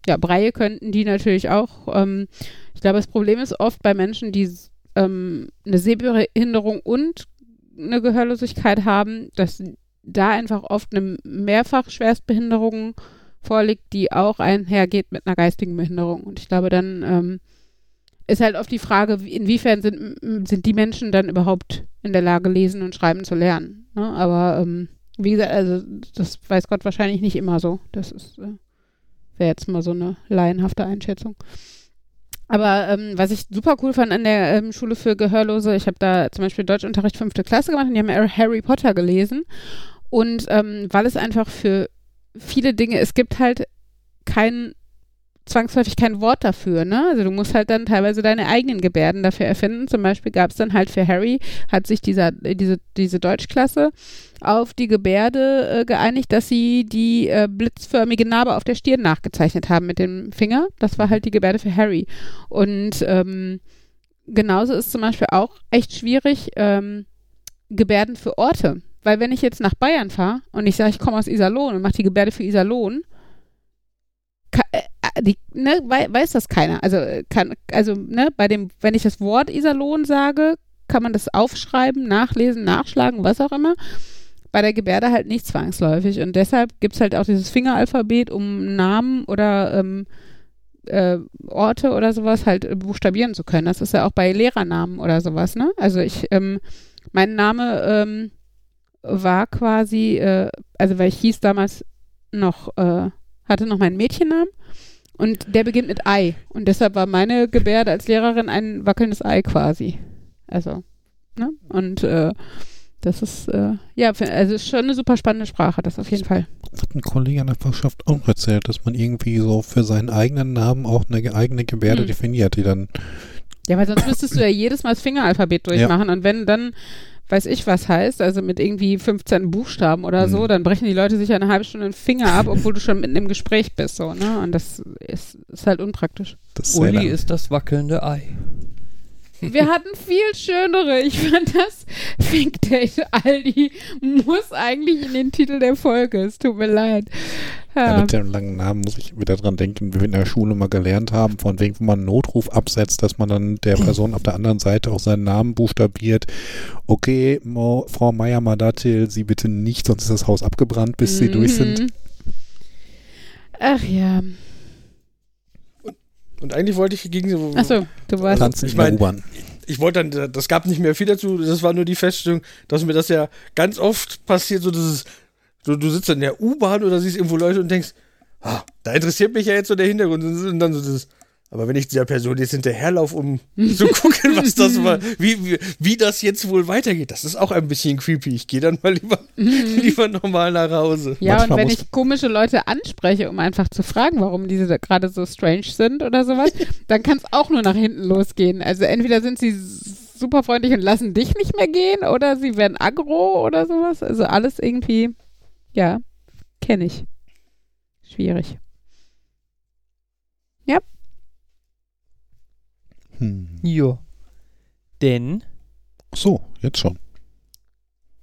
Ja, Breie könnten die natürlich auch. Ähm, ich glaube, das Problem ist oft bei Menschen, die ähm, eine Sehbehinderung und eine Gehörlosigkeit haben, dass da einfach oft eine mehrfach Schwerstbehinderung vorliegt, die auch einhergeht mit einer geistigen Behinderung. Und ich glaube, dann ähm, ist halt oft die Frage, inwiefern sind, sind die Menschen dann überhaupt in der Lage, lesen und schreiben zu lernen. Ne? Aber ähm, wie gesagt, also das weiß Gott wahrscheinlich nicht immer so. Das ist äh, wäre jetzt mal so eine laienhafte Einschätzung. Aber ähm, was ich super cool fand an der ähm, Schule für Gehörlose, ich habe da zum Beispiel Deutschunterricht fünfte Klasse gemacht und die haben Harry Potter gelesen. Und ähm, weil es einfach für viele Dinge, es gibt halt kein zwangsläufig kein Wort dafür, ne? Also du musst halt dann teilweise deine eigenen Gebärden dafür erfinden. Zum Beispiel gab es dann halt für Harry, hat sich dieser, diese, diese Deutschklasse auf die Gebärde äh, geeinigt, dass sie die äh, blitzförmige Narbe auf der Stirn nachgezeichnet haben mit dem Finger. Das war halt die Gebärde für Harry. Und ähm, genauso ist zum Beispiel auch echt schwierig, ähm, Gebärden für Orte. Weil wenn ich jetzt nach Bayern fahre und ich sage, ich komme aus Iserlohn und mache die Gebärde für Iserlohn, äh, äh, die, ne, weiß das keiner. Also kann, also ne, bei dem, wenn ich das Wort Iserlohn sage, kann man das aufschreiben, nachlesen, nachschlagen, was auch immer. Bei der Gebärde halt nicht zwangsläufig. Und deshalb gibt es halt auch dieses Fingeralphabet, um Namen oder ähm, äh, Orte oder sowas halt buchstabieren zu können. Das ist ja auch bei Lehrernamen oder sowas, ne? Also ich, ähm, mein Name ähm, war quasi, äh, also weil ich hieß damals noch äh, hatte noch meinen Mädchennamen und der beginnt mit Ei. Und deshalb war meine Gebärde als Lehrerin ein wackelndes Ei quasi. Also, ne? Und äh, das ist, äh, ja, also ist schon eine super spannende Sprache, das auf jeden Fall. Hat ein Kollege an der Fachschaft auch erzählt, dass man irgendwie so für seinen eigenen Namen auch eine eigene Gebärde hm. definiert, die dann. Ja, weil sonst müsstest du ja jedes Mal das Fingeralphabet durchmachen ja. und wenn dann weiß ich was heißt, also mit irgendwie 15 Buchstaben oder mhm. so, dann brechen die Leute sich eine halbe Stunde den Finger ab, [LAUGHS] obwohl du schon mitten im Gespräch bist, so, ne? Und das ist, ist halt unpraktisch. Uli ist das wackelnde Ei. Wir hatten viel schönere. Ich fand das Fink Date Aldi muss eigentlich in den Titel der Folge. Es tut mir leid. Ja. mit dem langen Namen muss ich wieder dran denken, wie wir in der Schule mal gelernt haben, von wegen, wenn man einen Notruf absetzt, dass man dann der Person auf der anderen Seite auch seinen Namen buchstabiert. Okay, Mo, Frau Meier-Madatil, Sie bitte nicht, sonst ist das Haus abgebrannt, bis mhm. Sie durch sind. Mhm. Ach ja. Und eigentlich wollte ich gegen so. Achso, du warst. Tanzen ich mein, ich wollte dann, das gab nicht mehr viel dazu, das war nur die Feststellung, dass mir das ja ganz oft passiert, so dieses, du, du sitzt in der U-Bahn oder siehst irgendwo Leute und denkst, ah, da interessiert mich ja jetzt so der Hintergrund und dann so dieses, aber wenn ich dieser Person jetzt hinterherlaufe, um [LAUGHS] zu gucken, was das war, wie, wie, wie das jetzt wohl weitergeht, das ist auch ein bisschen creepy. Ich gehe dann mal lieber, [LAUGHS] lieber nochmal nach Hause. Ja, Manchmal und wenn ich komische Leute anspreche, um einfach zu fragen, warum diese gerade so strange sind oder sowas, [LAUGHS] dann kann es auch nur nach hinten losgehen. Also entweder sind sie super freundlich und lassen dich nicht mehr gehen oder sie werden aggro oder sowas. Also alles irgendwie, ja, kenne ich. Schwierig. Ja. Hm. Ja. Denn. so, jetzt schon.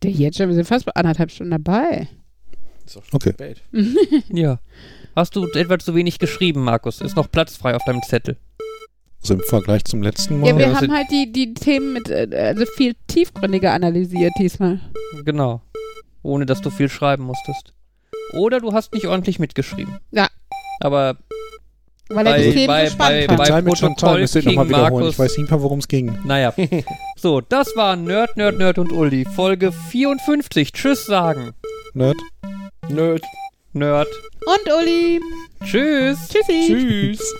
Der jetzt schon, wir sind fast bei anderthalb Stunden dabei. Ist auch schon okay. spät. [LAUGHS] ja. Hast du etwa zu wenig geschrieben, Markus? Ist noch Platz frei auf deinem Zettel? Also im Vergleich zum letzten Mal? Ja, wir haben halt die, die Themen mit, äh, also viel tiefgründiger analysiert diesmal. Genau. Ohne dass du viel schreiben musstest. Oder du hast nicht ordentlich mitgeschrieben. Ja. Aber weil er die Themen bei, so bei, bei, bei Protokoll müsst ihr nochmal wiederholen. Ich weiß nicht mehr, worum es ging. Naja. [LAUGHS] so, das war Nerd, Nerd, Nerd und Uli. Folge 54. Tschüss sagen. Nerd. Nerd. Nerd. Und Uli. Tschüss. Tschüssi. Tschüss.